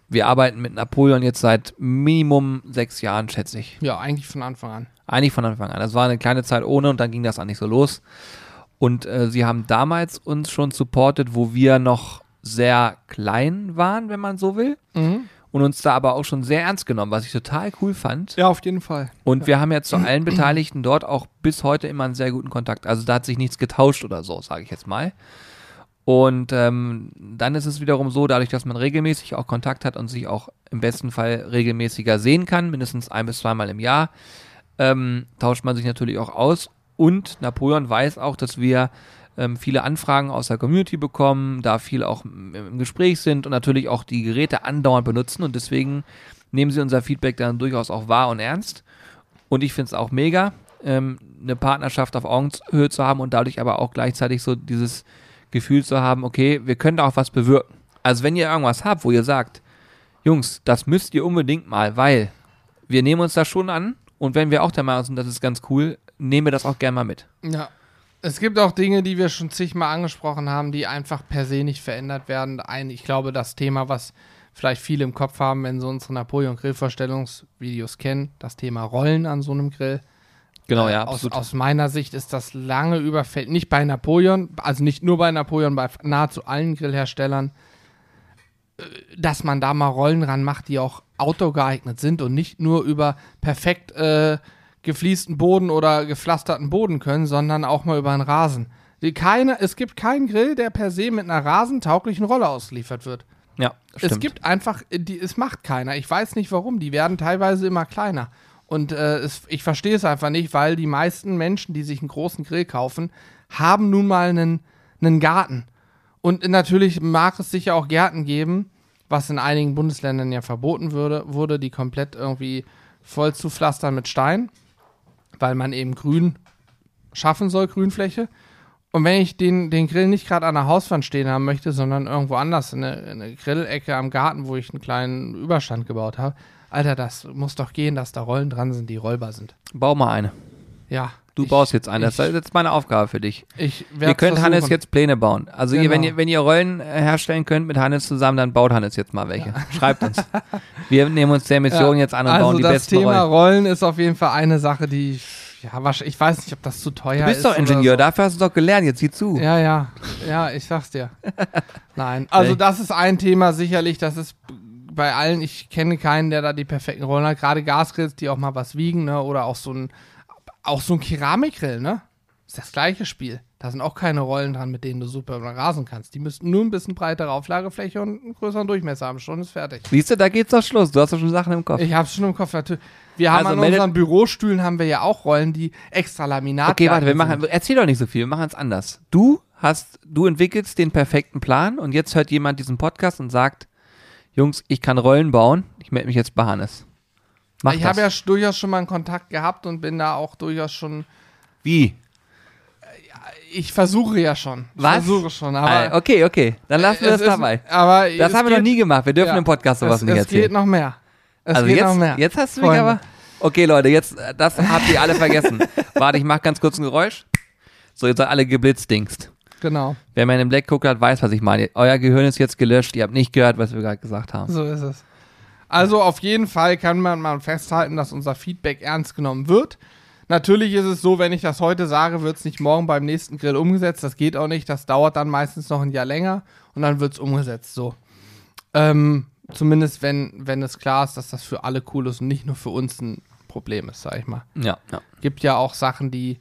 wir arbeiten mit Napoleon jetzt seit Minimum sechs Jahren, schätze ich. Ja, eigentlich von Anfang an. Eigentlich von Anfang an. Das war eine kleine Zeit ohne und dann ging das auch nicht so los. Und äh, sie haben damals uns schon supportet, wo wir noch sehr klein waren, wenn man so will. Mhm. Und uns da aber auch schon sehr ernst genommen, was ich total cool fand. Ja, auf jeden Fall. Und wir haben jetzt zu allen Beteiligten dort auch bis heute immer einen sehr guten Kontakt. Also da hat sich nichts getauscht oder so, sage ich jetzt mal. Und ähm, dann ist es wiederum so, dadurch, dass man regelmäßig auch Kontakt hat und sich auch im besten Fall regelmäßiger sehen kann, mindestens ein bis zweimal im Jahr, ähm, tauscht man sich natürlich auch aus. Und Napoleon weiß auch, dass wir ähm, viele Anfragen aus der Community bekommen, da viel auch im, Gespräch sind und natürlich auch die Geräte andauernd benutzen. Und deswegen nehmen sie unser Feedback dann durchaus auch wahr und ernst. Und ich finde es auch mega, ähm, eine Partnerschaft auf Augenhöhe zu haben und dadurch aber auch gleichzeitig so dieses Gefühl zu haben, okay, wir können da auch was bewirken. Also wenn ihr irgendwas habt, wo ihr sagt, Jungs, das müsst ihr unbedingt mal, weil wir nehmen uns das schon an und wenn wir auch der Meinung sind, das ist ganz cool, nehmen wir das auch gerne mal mit. Ja. Es gibt auch Dinge, die wir schon zigmal angesprochen haben, die einfach per se nicht verändert werden. Ein, ich glaube, das Thema, was vielleicht viele im Kopf haben, wenn sie unsere Napoleon-Grillvorstellungsvideos kennen, das Thema Rollen an so einem Grill. Genau, Äh, ja, aus, aus meiner Sicht ist das lange überfällt. Nicht bei Napoleon, also nicht nur bei Napoleon, bei nahezu allen Grillherstellern, äh, dass man da mal Rollen ranmacht, die auch outdoor geeignet sind und nicht nur über perfekt äh, gefliesten Boden oder gepflasterten Boden können, sondern auch mal über einen Rasen. Die keine, es gibt keinen Grill, der per se mit einer rasentauglichen Rolle ausgeliefert wird. ja, stimmt. Es gibt einfach, die, es macht keiner. Ich weiß nicht warum. Die werden teilweise immer kleiner. Und äh, es, ich verstehe es einfach nicht, weil die meisten Menschen, die sich einen großen Grill kaufen, haben nun mal einen, einen Garten. Und natürlich mag es sicher auch Gärten geben, was in einigen Bundesländern ja verboten würde, wurde, die komplett irgendwie voll zu pflastern mit Stein, weil man eben grün schaffen soll, Grünfläche. Und wenn ich den, den Grill nicht gerade an der Hauswand stehen haben möchte, sondern irgendwo anders, in eine, in eine Grillecke am Garten, wo ich einen kleinen Überstand gebaut habe, Alter, das muss doch gehen, dass da Rollen dran sind, die rollbar sind. Bau mal eine. Ja. Du ich, baust jetzt eine. Das ich- ist jetzt meine Aufgabe für dich. Ich Ihr werd's könnt Hannes versuchen. jetzt Pläne bauen. Also ihr, wenn, Genau. ihr, wenn ihr Rollen äh, herstellen könnt mit Hannes zusammen, dann baut Hannes jetzt mal welche. Schreibt uns. Wir nehmen uns der Mission jetzt an und also bauen die das besten Thema Rollen. Rollen ist auf jeden Fall eine Sache, die ich, ja, ich weiß nicht, ob das zu teuer Du bist ist. doch Ingenieur, so. dafür hast du doch gelernt, jetzt sieh zu. Ja, ja, ja, ich sag's dir. Nein, also das ist ein Thema sicherlich, das ist bei allen, ich kenne keinen, der da die perfekten Rollen hat, gerade Gasgrills, die auch mal was wiegen, ne, oder auch so ein, auch so ein Keramikgrill, ne, ist das gleiche Spiel. Da sind auch keine Rollen dran, mit denen du super rasen kannst. Die müssten nur ein bisschen breitere Auflagefläche und einen größeren Durchmesser haben, schon ist fertig. Siehst du, da geht's doch Schluss. Du hast doch schon Sachen im Kopf. Ich hab's schon im Kopf, natürlich. Wir haben Also an unseren Bürostühlen haben wir ja auch Rollen, die extra Laminat Okay, warte, wir machen, erzähl doch nicht so viel, wir machen es anders. Du hast, du entwickelst den perfekten Plan und jetzt hört jemand diesen Podcast und sagt, Jungs, ich kann Rollen bauen, ich melde mich jetzt bei Hannes. Mach Ich habe ja durchaus schon mal einen Kontakt gehabt und bin da auch durchaus schon Wie? Ich versuche ja schon. Ich Was? versuche schon, aber. okay, okay, dann lassen wir es das ist- dabei. Aber Das es haben wir noch nie gemacht, wir dürfen ja, im Podcast sowas es, nicht es erzählen. geht noch mehr. Es also geht jetzt, noch mehr. jetzt hast du mich aber. Okay, Leute, jetzt, äh, das habt ihr alle vergessen. Warte, ich mach ganz kurz ein Geräusch. So, jetzt seid alle geblitzdingst. Genau, Wer mal in den Black guckt hat, weiß, was ich meine. Euer Gehirn ist jetzt gelöscht, ihr habt nicht gehört, was wir gerade gesagt haben. so ist es. Also auf jeden Fall kann man mal festhalten, dass unser Feedback ernst genommen wird. Natürlich ist es so, wenn ich das heute sage, wird es nicht morgen beim nächsten Grill umgesetzt. Das geht auch nicht. Das dauert dann meistens noch ein Jahr länger und dann wird es umgesetzt. So. Ähm, zumindest wenn, wenn es klar ist, dass das für alle cool ist und nicht nur für uns ein Problem ist, sag ich mal. Ja, ja. gibt ja auch Sachen, die,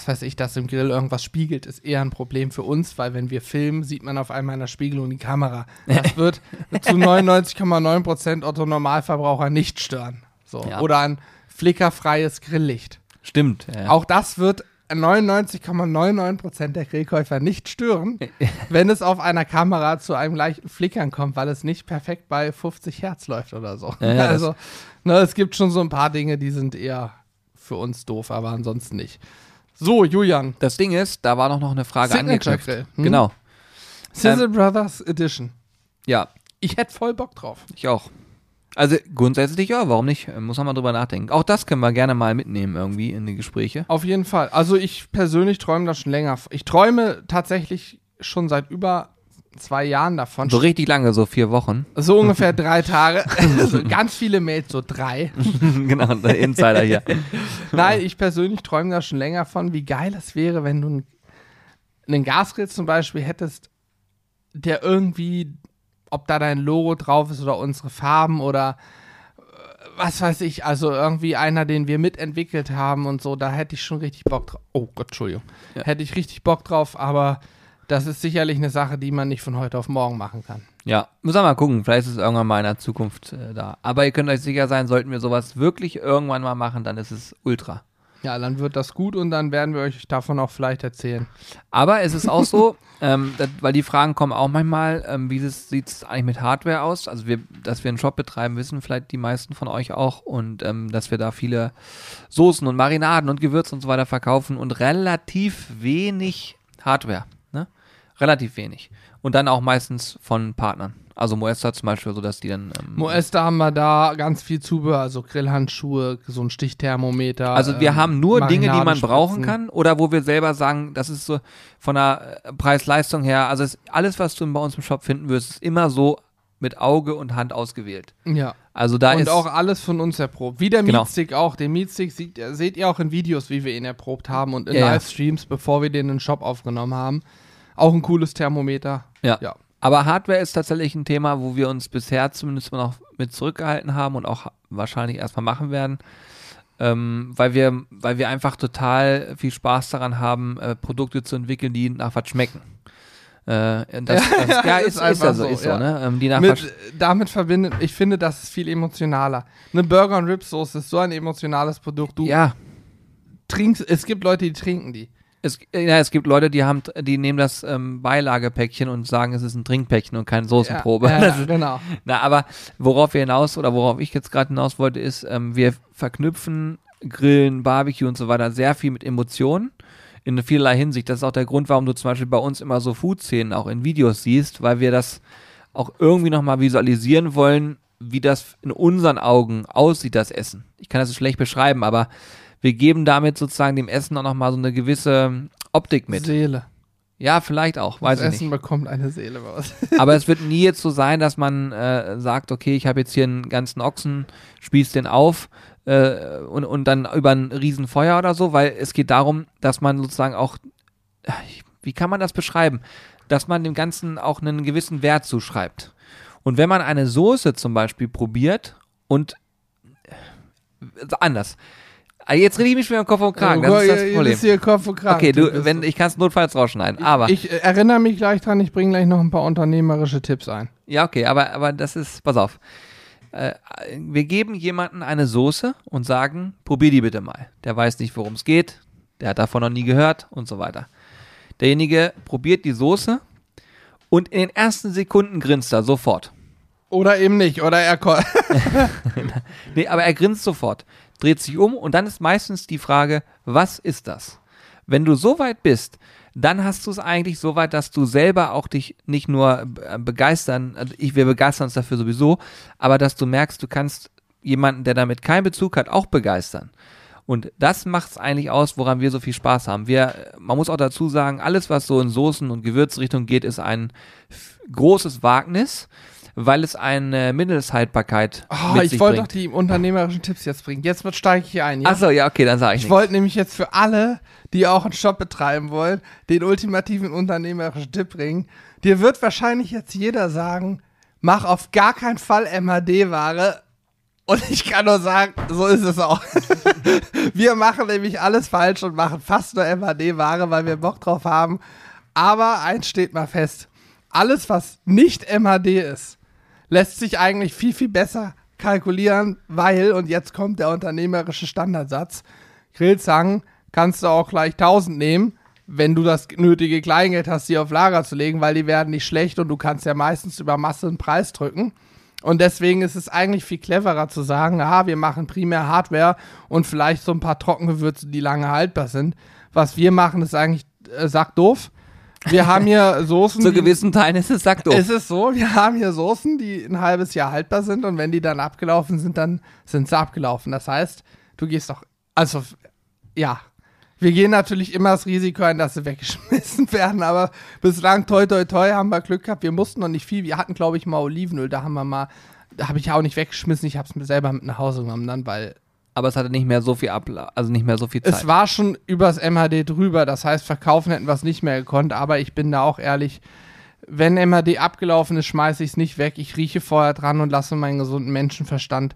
was weiß ich, dass im Grill irgendwas spiegelt, ist eher ein Problem für uns, weil wenn wir filmen, sieht man auf einmal in der Spiegelung die Kamera. Das wird zu 99,9% Otto Normalverbraucher nicht stören. So. Ja. Oder ein flickerfreies Grilllicht. Stimmt. Ja. Auch das wird 99,99% der Grillkäufer nicht stören, wenn es auf einer Kamera zu einem leichten Flickern kommt, weil es nicht perfekt bei 50 Hertz läuft oder so. Ja, also, ne, es gibt schon so ein paar Dinge, die sind eher für uns doof, aber ansonsten nicht. So, Julian, Das Ding ist, da war noch noch eine Frage Signature angeknüpft. Grill. Hm? Genau. Sizzle Brothers Edition. Ja, Ich hätte voll Bock drauf. ich auch. Also grundsätzlich ja, warum nicht? Muss man mal drüber nachdenken. Auch das können wir gerne mal mitnehmen irgendwie in die Gespräche. Auf jeden Fall. Also ich persönlich träume da schon länger. Ich träume tatsächlich schon seit über zwei Jahren davon. So richtig lange, so vier Wochen. So ungefähr drei Tage. Also ganz viele Mails, so drei. genau, der Insider hier. Nein, ich persönlich träume da schon länger von, wie geil es wäre, wenn du einen, einen Gasgrill zum Beispiel hättest, der irgendwie, ob da dein Logo drauf ist oder unsere Farben oder äh, was weiß ich, also irgendwie einer, den wir mitentwickelt haben und so, da hätte ich schon richtig Bock drauf. Oh Gott, Entschuldigung. Ja. Hätte ich richtig Bock drauf, aber das ist sicherlich eine Sache, die man nicht von heute auf morgen machen kann. Ja, müssen wir mal gucken. Vielleicht ist es irgendwann mal in der Zukunft äh, da. Aber ihr könnt euch sicher sein, sollten wir sowas wirklich irgendwann mal machen, dann ist es ultra. Ja, dann wird das gut und dann werden wir euch davon auch vielleicht erzählen. Aber es ist auch so, ähm, das, weil die Fragen kommen auch manchmal, ähm, wie sieht es eigentlich mit Hardware aus? Also wir, dass wir einen Shop betreiben, wissen vielleicht die meisten von euch auch und ähm, dass wir da viele Soßen und Marinaden und Gewürze und so weiter verkaufen und relativ wenig Hardware. Relativ wenig. Und dann auch meistens von Partnern. Also Moesta zum Beispiel, so dass die dann. Ähm, Moesta haben wir da ganz viel Zubehör, also Grillhandschuhe, so ein Stichthermometer. Also wir ähm, haben nur Dinge, die man brauchen kann oder wo wir selber sagen, das ist so von der äh, Preis-Leistung her, also es, alles, was du bei uns im Shop finden wirst, ist immer so mit Auge und Hand ausgewählt. Ja. Also da und ist auch alles von uns erprobt. Wie der Genau. Meatstick auch. Den Meatstick seht, ihr- seht ihr auch in Videos, wie wir ihn erprobt haben und in Ja, ja. Livestreams, bevor wir den in den Shop aufgenommen haben. Auch ein cooles Thermometer. ja. Ja. Aber Hardware ist tatsächlich ein Thema, wo wir uns bisher zumindest noch mit zurückgehalten haben und auch wahrscheinlich erstmal machen werden. Ähm, weil wir, weil wir einfach total viel Spaß daran haben, äh, Produkte zu entwickeln, die nach was schmecken. Äh, das, das, ja, ist ist, ist, einfach ja so, so, ist so, ja. ne? Ähm, die nach Mit, was, damit verbindet, ich finde, das ist viel emotionaler. Eine Burger- und Ribsoße ist so ein emotionales Produkt. Du ja, trinkst, es gibt Leute, die trinken die. Es, ja, es gibt Leute, die haben, die nehmen das ähm, Beilagepäckchen und sagen, es ist ein Trinkpäckchen und keine Soßenprobe. Ja, ja, genau. na, aber worauf wir hinaus oder worauf ich jetzt gerade hinaus wollte, ist, ähm, wir verknüpfen Grillen, Barbecue und so weiter sehr viel mit Emotionen. in vielerlei Hinsicht. Das ist auch der Grund, warum du zum Beispiel bei uns immer so Food-Szenen auch in Videos siehst, weil wir das auch irgendwie nochmal visualisieren wollen, wie das in unseren Augen aussieht, das Essen. Ich kann das so schlecht beschreiben, aber wir geben damit sozusagen dem Essen auch nochmal so eine gewisse Optik mit. Seele. Ja, vielleicht auch, weiß das ich Essen nicht. bekommt eine Seele raus. Aber es wird nie jetzt so sein, dass man äh, sagt, okay, ich habe jetzt hier einen ganzen Ochsen, spieß den auf äh, und, und dann über ein Riesenfeuer oder so, weil es geht darum, dass man sozusagen auch, äh, wie kann man das beschreiben, dass man dem Ganzen auch einen gewissen Wert zuschreibt. Und wenn man eine Soße zum Beispiel probiert und äh, anders. Ah, Jetzt rede ich mich wieder im Kopf und Kragen, das ist das Problem. bist hier Kopf und Kragen. Okay, Du wenn, ich kann es notfalls rausschneiden, aber. ich äh, erinnere mich gleich dran, ich bringe gleich noch ein paar unternehmerische Tipps ein. Ja, okay, aber, aber das ist, pass auf. Äh, wir geben jemanden eine Soße und sagen, probier die bitte mal. Der weiß nicht, worum es geht, der hat davon noch nie gehört und so weiter. Derjenige probiert die Soße und in den ersten Sekunden grinst er sofort. Oder eben nicht, oder er Nee, aber er grinst sofort, dreht sich um und dann ist meistens die Frage, was ist das? Wenn du so weit bist, dann hast du es eigentlich so weit, dass du selber auch dich nicht nur äh, begeistern, also ich, wir begeistern uns dafür sowieso, aber dass du merkst, du kannst jemanden, der damit keinen Bezug hat, auch begeistern. Und das macht es eigentlich aus, woran wir so viel Spaß haben. Wir, man muss auch dazu sagen, alles, was so in Soßen und Gewürzrichtung geht, ist ein großes Wagnis, weil es eine Mindesthaltbarkeit Oh, mit ich sich wollte doch bringt. die unternehmerischen Tipps jetzt bringen. Jetzt wird- steige ich hier ein. Ja? Achso, ja, okay, dann sage ich, Ich wollte nämlich jetzt für alle, die auch einen Shop betreiben wollen, den ultimativen unternehmerischen Tipp bringen. Dir wird wahrscheinlich jetzt jeder sagen, mach auf gar keinen Fall MHD-Ware. Und ich kann nur sagen, so ist es auch. wir machen nämlich alles falsch und machen fast nur MHD-Ware, weil wir Bock drauf haben. Aber eins steht mal fest. Alles, was nicht MHD ist, lässt sich eigentlich viel, viel besser kalkulieren, weil, und jetzt kommt der unternehmerische Standardsatz, Grillzangen kannst du auch gleich 1000 nehmen, wenn du das nötige Kleingeld hast, die auf Lager zu legen, weil die werden nicht schlecht und du kannst ja meistens über Masse einen Preis drücken. Und deswegen ist es eigentlich viel cleverer zu sagen, aha, wir machen primär Hardware und vielleicht so ein paar Trockengewürze, die lange haltbar sind. Was wir machen, ist eigentlich äh, sackdoof. Wir haben hier Soßen. Zu die- gewissen Teilen ist es sagt es ist so, wir haben hier Soßen, die ein halbes Jahr haltbar sind und wenn die dann abgelaufen sind, dann sind sie abgelaufen. Das heißt, du gehst doch, also ja, wir gehen natürlich immer das Risiko ein, dass sie weggeschmissen werden, aber bislang toi toi toi haben wir Glück gehabt. Wir mussten noch nicht viel, wir hatten glaube ich mal Olivenöl, da haben wir mal, da habe ich auch nicht weggeschmissen, ich habe es mir selber mit nach Hause genommen dann, weil aber es hatte nicht mehr so viel Abla also nicht mehr so viel Zeit. es war schon übers MHD drüber, das heißt, verkaufen hätten wir es nicht mehr gekonnt, aber ich bin da auch ehrlich, wenn MHD abgelaufen ist, schmeiße ich es nicht weg. Ich rieche vorher dran und lasse meinen gesunden Menschenverstand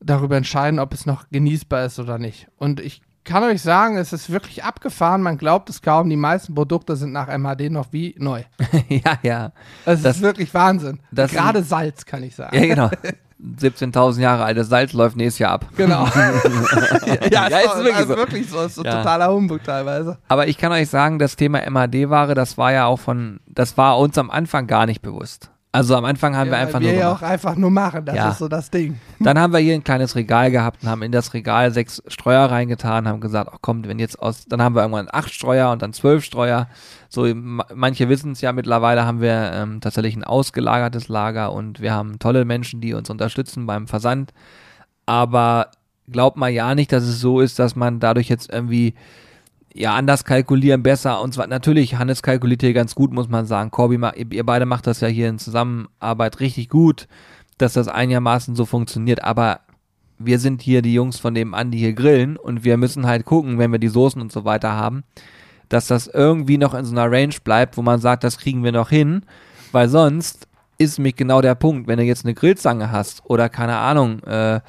darüber entscheiden, ob es noch genießbar ist oder nicht. Und ich kann euch sagen, es ist wirklich abgefahren. Man glaubt es kaum. Die meisten Produkte sind nach MHD noch wie neu. ja, ja. Es Das- ist wirklich Wahnsinn. das- Gerade Salz, kann ich sagen. Ja, genau. 17.000 Jahre altes Salz läuft nächstes Jahr ab. Genau. ja, Ja, ist wirklich ist so. wirklich so. Ist Ja. totaler Humbug teilweise. Aber ich kann euch sagen, das Thema MHD-Ware, das war ja auch von, das war uns am Anfang gar nicht bewusst. Also am Anfang haben wir Ja, einfach wir nur ja gemacht. auch einfach nur machen. Das Ja. ist so das Ding. Dann haben wir hier ein kleines Regal gehabt und haben in das Regal sechs Streuer reingetan, haben gesagt, ach komm, wenn jetzt aus, dann haben wir irgendwann acht Streuer und dann zwölf Streuer. So, ma- manche wissen es ja mittlerweile, haben wir ähm, tatsächlich ein ausgelagertes Lager und wir haben tolle Menschen, die uns unterstützen beim Versand. Aber glaubt mal ja nicht, dass es so ist, dass man dadurch jetzt irgendwie ja anders kalkulieren, besser und zwar natürlich, Hannes kalkuliert hier ganz gut, muss man sagen. Corby, ihr beide macht das ja hier in Zusammenarbeit richtig gut, dass das einigermaßen so funktioniert, aber wir sind hier die Jungs von dem an, die hier grillen und wir müssen halt gucken, wenn wir die Soßen und so weiter haben, dass das irgendwie noch in so einer Range bleibt, wo man sagt, das kriegen wir noch hin, weil sonst ist nämlich genau der Punkt, wenn du jetzt eine Grillzange hast oder keine Ahnung, äh,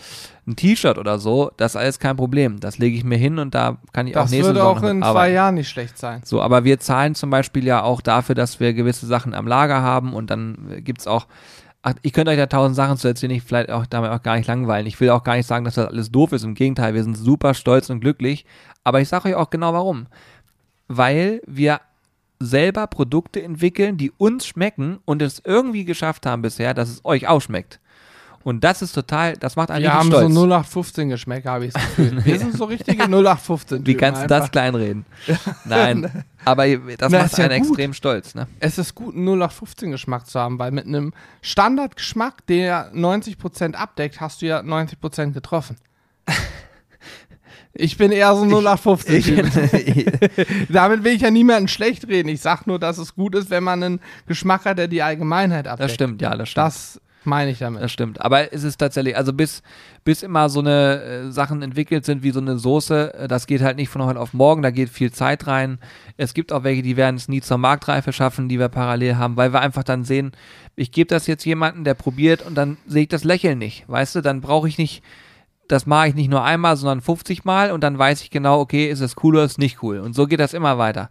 ein T-Shirt oder so, das ist alles kein Problem. Das lege ich mir hin und da kann ich auch Das nächste würde Saison auch in zwei. Jahren nicht schlecht sein. So, aber wir zahlen zum Beispiel ja auch dafür, dass wir gewisse Sachen am Lager haben und dann äh, gibt's auch, ach, ich könnte euch da tausend Sachen zu erzählen, ich vielleicht auch damit auch gar nicht langweilen. Ich will auch gar nicht sagen, dass das alles doof ist. Im Gegenteil, wir sind super stolz und glücklich. Aber ich sage euch auch genau warum. Weil wir selber Produkte entwickeln, die uns schmecken und es irgendwie geschafft haben bisher, dass es euch auch schmeckt. Und das ist total, das macht einen Wir haben stolz. so 0815 Geschmäcker, habe ich das Gefühl. Wir sind so richtige 0815 Wie kannst du das kleinreden? Nein, aber das Na, macht ja einen gut. extrem stolz. Ne? Es ist gut, einen 0815 Geschmack zu haben, weil mit einem Standardgeschmack, der 90% abdeckt, hast du ja 90% getroffen. Ich bin eher so ein 0815 Typ. Damit will ich ja niemanden schlecht reden. Ich sag nur, dass es gut ist, wenn man einen Geschmack hat, der die Allgemeinheit abdeckt. Das stimmt, ja, das stimmt. Das meine ich damit. Das stimmt. Aber es ist tatsächlich, also bis, bis immer so eine äh, Sachen entwickelt sind wie so eine Soße, äh, das geht halt nicht von heute auf morgen, da geht viel Zeit rein. Es gibt auch welche, die werden es nie zur Marktreife schaffen, die wir parallel haben, weil wir einfach dann sehen, ich gebe das jetzt jemandem, der probiert und dann sehe ich das Lächeln nicht. Weißt du, dann brauche ich nicht, das mache ich nicht nur einmal, sondern 50 Mal und dann weiß ich genau, okay, ist es cool oder ist es nicht cool. Und so geht das immer weiter.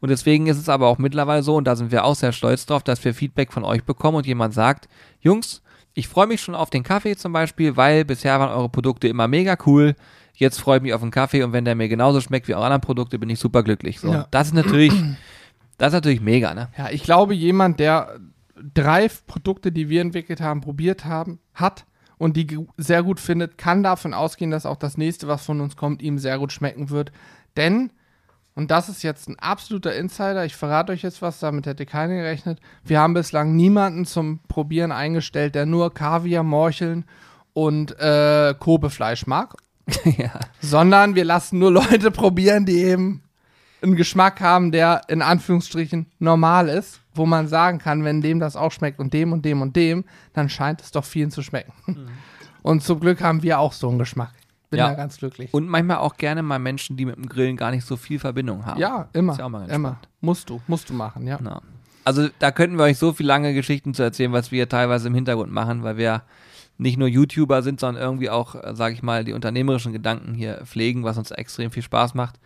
Und deswegen ist es aber auch mittlerweile so, und da sind wir auch sehr stolz drauf, dass wir Feedback von euch bekommen und jemand sagt, Jungs, ich freue mich schon auf den Kaffee zum Beispiel, weil bisher waren eure Produkte immer mega cool. Jetzt freue ich mich auf den Kaffee und wenn der mir genauso schmeckt wie eure anderen Produkte, bin ich super glücklich. So, Ja. das ist natürlich, das ist natürlich mega, ne? Ja, ich glaube, jemand, der drei Produkte, die wir entwickelt haben, probiert haben, hat und die sehr gut findet, kann davon ausgehen, dass auch das nächste, was von uns kommt, ihm sehr gut schmecken wird. Denn, und das ist jetzt ein absoluter Insider, ich verrate euch jetzt was, damit hätte keiner gerechnet, wir haben bislang niemanden zum Probieren eingestellt, der nur Kaviar, Morcheln und äh, Kobefleisch mag, ja. sondern wir lassen nur Leute probieren, die eben einen Geschmack haben, der in Anführungsstrichen normal ist, wo man sagen kann, wenn dem das auch schmeckt und dem und dem und dem, dann scheint es doch vielen zu schmecken. Und zum Glück haben wir auch so einen Geschmack. Bin Ja. da ganz glücklich. Und manchmal auch gerne mal Menschen, die mit dem Grillen gar nicht so viel Verbindung haben. ja, immer. Ist ja auch mal immer. Musst du, musst du machen, ja. Na. Also da könnten wir euch so viele lange Geschichten zu erzählen, was wir teilweise im Hintergrund machen, weil wir nicht nur YouTuber sind, sondern irgendwie auch, äh, sage ich mal, die unternehmerischen Gedanken hier pflegen, was uns extrem viel Spaß macht.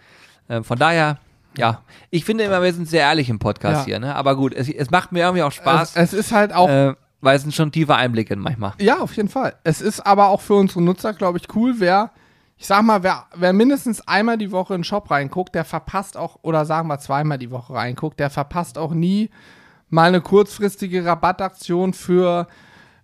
Ähm, von daher, ja, ich finde immer, wir sind sehr ehrlich im Podcast Ja. hier, ne? Aber gut, es, es macht mir irgendwie auch Spaß, Es, es ist halt auch, äh, weil es sind schon tiefe Einblicke manchmal. ja, auf jeden Fall. Es ist aber auch für unsere Nutzer, glaube ich, cool, wer, ich sag mal, wer, wer mindestens einmal die Woche in den Shop reinguckt, der verpasst auch, oder sagen wir zweimal die Woche reinguckt, der verpasst auch nie mal eine kurzfristige Rabattaktion für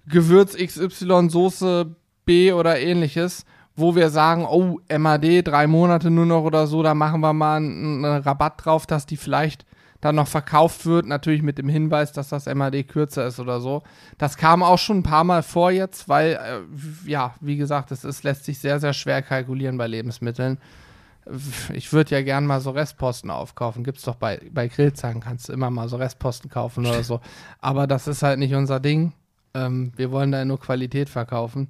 Gewürz XY, Soße B oder ähnliches, wo wir sagen, oh, MAD, drei Monate nur noch oder so, da machen wir mal einen, einen Rabatt drauf, dass die vielleicht dann noch verkauft wird, natürlich mit dem Hinweis, dass das MAD kürzer ist oder so. Das kam auch schon ein paar Mal vor jetzt, weil, äh, ja, wie gesagt, es ist, lässt sich sehr, sehr schwer kalkulieren bei Lebensmitteln. Ich würde ja gern mal so Restposten aufkaufen. Gibt's doch bei, bei Grillzangen, kannst du immer mal so Restposten kaufen oder so. Aber das ist halt nicht unser Ding. Ähm, wir wollen da nur Qualität verkaufen.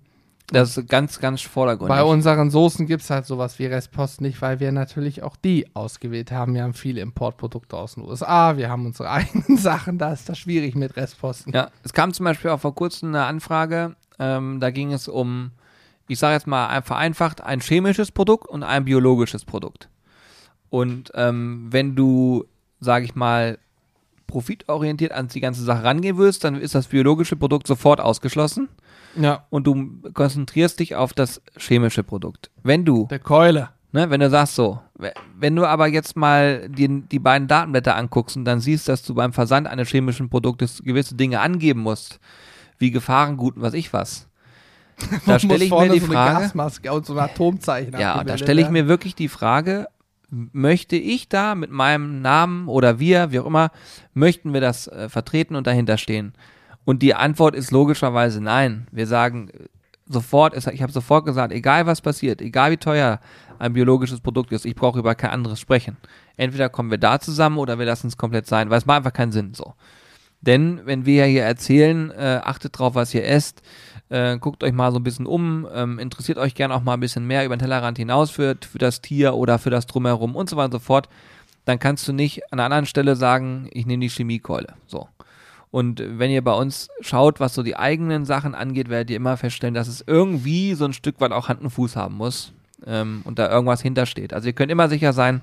Das ist ganz, ganz vordergründig. Bei unseren Soßen gibt's halt sowas wie Restposten nicht, weil wir natürlich auch die ausgewählt haben. Wir haben viele Importprodukte aus den USA, wir haben unsere eigenen Sachen, da ist das schwierig mit Restposten. Ja, es kam zum Beispiel auch vor kurzem eine Anfrage, ähm, da ging es um, ich sage jetzt mal ein- vereinfacht, ein chemisches Produkt und ein biologisches Produkt. Und ähm, wenn du, sage ich mal, profitorientiert an die ganze Sache rangehen willst, dann ist das biologische Produkt sofort ausgeschlossen Ja, und du konzentrierst dich auf das chemische Produkt. Wenn du der Keule. Ne, wenn du sagst so, we- wenn du aber jetzt mal die, die beiden Datenblätter anguckst und dann siehst, dass du beim Versand eines chemischen Produktes gewisse Dinge angeben musst, wie Gefahrengut und was ich was, da stelle ich mir die so eine Frage, Gasmaske und so ein Atomzeichen ja, da stelle ich mir wirklich die Frage, möchte ich da mit meinem Namen oder wir, wie auch immer, möchten wir das äh, vertreten und dahinter stehen? Und die Antwort ist logischerweise nein. Wir sagen äh, sofort, ich habe sofort gesagt, egal was passiert, egal wie teuer ein biologisches Produkt ist, ich brauche über kein anderes sprechen. Entweder kommen wir da zusammen oder wir lassen es komplett sein, weil es macht einfach keinen Sinn so. Denn wenn wir hier erzählen, äh, achtet drauf, was ihr esst, äh, guckt euch mal so ein bisschen um, ähm, interessiert euch gerne auch mal ein bisschen mehr über den Tellerrand hinaus für, für das Tier oder für das Drumherum und so weiter und so fort, dann kannst du nicht an einer anderen Stelle sagen, ich nehme die Chemiekeule. So. Und wenn ihr bei uns schaut, was so die eigenen Sachen angeht, werdet ihr immer feststellen, dass es irgendwie so ein Stück weit auch Hand und Fuß haben muss ähm, und da irgendwas hintersteht. Also ihr könnt immer sicher sein,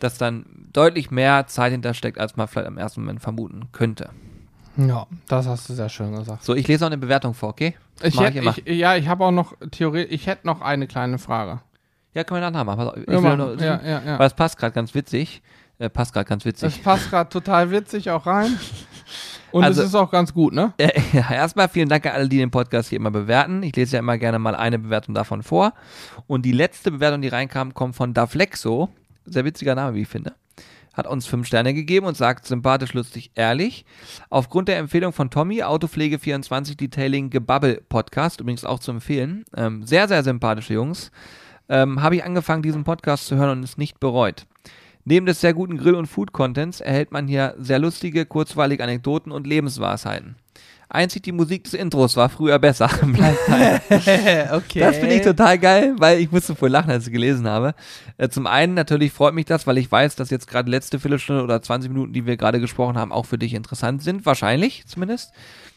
dass dann deutlich mehr Zeit hintersteckt, als man vielleicht im ersten Moment vermuten könnte. Ja, das hast du sehr schön gesagt. So, ich lese noch eine Bewertung vor, okay? Das Ich hätte, ich, ja, ich habe auch noch theoretisch, ich hätte noch eine kleine Frage. ja, können wir danach machen. Pass auf, Ich Ja, noch, ja, ja, ja. Weil es passt gerade ganz witzig. Äh, passt gerade ganz witzig. Das passt gerade total witzig auch rein. Und Also- es ist auch ganz gut, ne? Äh, ja, erstmal vielen Dank an alle, die den Podcast hier immer bewerten. Ich lese ja immer gerne mal eine Bewertung davon vor. Und die letzte Bewertung, die reinkam, kommt von Daflexo. Sehr witziger Name, wie ich finde. Hat uns fünf Sterne gegeben und sagt sympathisch, lustig, ehrlich. Aufgrund der Empfehlung von Tommy, Autopflege24 Detailing Gebabbel Podcast, übrigens auch zu empfehlen. Ähm, sehr, sehr sympathische Jungs. Ähm, Habe ich angefangen, diesen Podcast zu hören und es nicht bereut. Neben des sehr guten Grill- und Food-Contents erhält man hier sehr lustige, kurzweilige Anekdoten und Lebensweisheiten. Einzig die Musik des Intros war früher besser. Okay. Das finde ich total geil, weil ich musste voll lachen, als ich gelesen habe. Äh, zum einen natürlich freut mich das, weil ich weiß, dass jetzt gerade letzte Viertelstunde oder 20 Minuten, die wir gerade gesprochen haben, auch für dich interessant sind. Wahrscheinlich zumindest.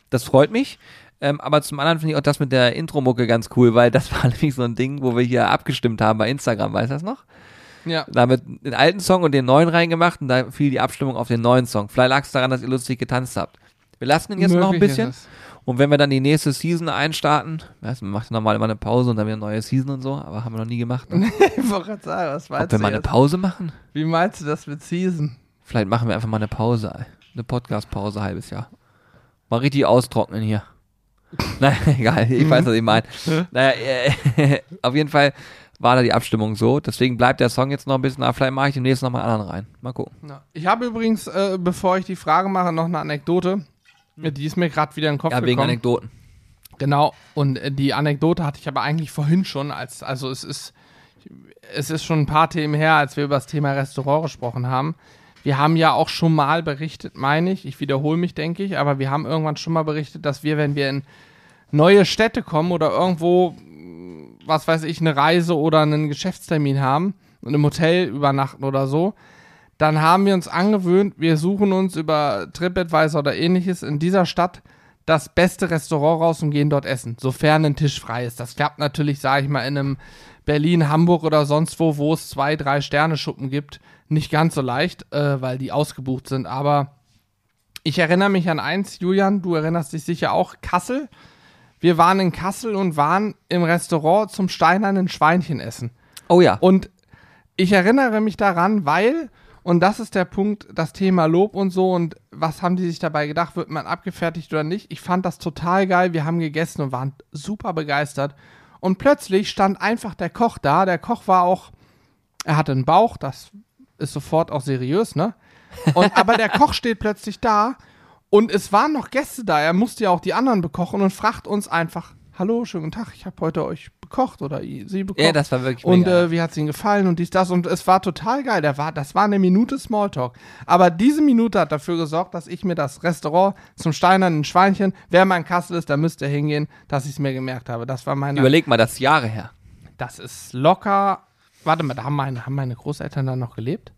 Das freut mich. Ähm, aber zum anderen finde ich auch das mit der Intro-Mucke ganz cool, weil das war nämlich so ein Ding, wo wir hier abgestimmt haben bei Instagram, weißt du das noch? Ja. Da haben wir den alten Song und den neuen reingemacht und da fiel die Abstimmung auf den neuen Song. Vielleicht lag es daran, dass ihr lustig getanzt habt. Wir lassen ihn jetzt noch ein Möglich bisschen. Und wenn wir dann die nächste Season einstarten, weißt, du, man macht normal immer eine Pause und dann wieder eine neue Season und so, aber haben wir noch nie gemacht. Ne? Ich wollte sagen, was Ob meinst wir du mal eine? Pause machen? Wie meinst du das mit Season? Vielleicht machen wir einfach mal eine Pause, eine Podcast-Pause, halbes Jahr. Mal richtig austrocknen hier. Naja, egal, ich weiß, was ich meine. Naja, äh, auf jeden Fall war da die Abstimmung so. Deswegen bleibt der Song jetzt noch ein bisschen, aber vielleicht mache ich demnächst noch mal einen anderen rein. Mal gucken. Ja. Ich habe übrigens, äh, bevor ich die Frage mache, noch eine Anekdote. Die ist mir gerade wieder in den Kopf Ja, wegen gekommen. Anekdoten. Genau, und äh, die Anekdote hatte ich aber eigentlich vorhin schon, als, also es ist, es ist schon ein paar Themen her, als wir über das Thema Restaurant gesprochen haben. Wir haben ja auch schon mal berichtet, meine ich, ich wiederhole mich, denke ich, aber wir haben irgendwann schon mal berichtet, dass wir, wenn wir in neue Städte kommen oder irgendwo, was weiß ich, eine Reise oder einen Geschäftstermin haben und im Hotel übernachten oder so, dann haben wir uns angewöhnt, wir suchen uns über TripAdvisor oder ähnliches in dieser Stadt das beste Restaurant raus und gehen dort essen, sofern ein Tisch frei ist. Das klappt natürlich, sage ich mal, in einem Berlin, Hamburg oder sonst wo, wo es zwei, drei Sterne-Schuppen gibt, nicht ganz so leicht, äh, weil die ausgebucht sind. Aber ich erinnere mich an eins, Julian, du erinnerst dich sicher auch, Kassel. Wir waren in Kassel und waren im Restaurant zum steinernen Schweinchen essen. Oh ja. Und ich erinnere mich daran, weil, und das ist der Punkt, das Thema Lob und so und was haben die sich dabei gedacht, wird man abgefertigt oder nicht. Ich fand das total geil. Wir haben gegessen und waren super begeistert. Und plötzlich stand einfach der Koch da. Der Koch war auch, er hatte einen Bauch, das ist sofort auch seriös, ne? Und, aber der Koch steht plötzlich da und es waren noch Gäste da. Er musste ja auch die anderen bekochen und fragt uns einfach: Hallo, schönen guten Tag, ich habe heute euch bekocht oder Sie bekocht. Ja, das war wirklich Und mega. äh, wie hat es Ihnen gefallen und dies, das. Und es war total geil. Der war, das war eine Minute Smalltalk. Aber diese Minute hat dafür gesorgt, dass ich mir das Restaurant zum Steinernen Schweinchen, wer mal in Kassel ist, da müsst ihr hingehen, dass ich es mir gemerkt habe. Das war meine. Überleg mal, das ist Jahre her. Das ist locker. Warte mal, da haben meine, haben meine Großeltern da noch gelebt?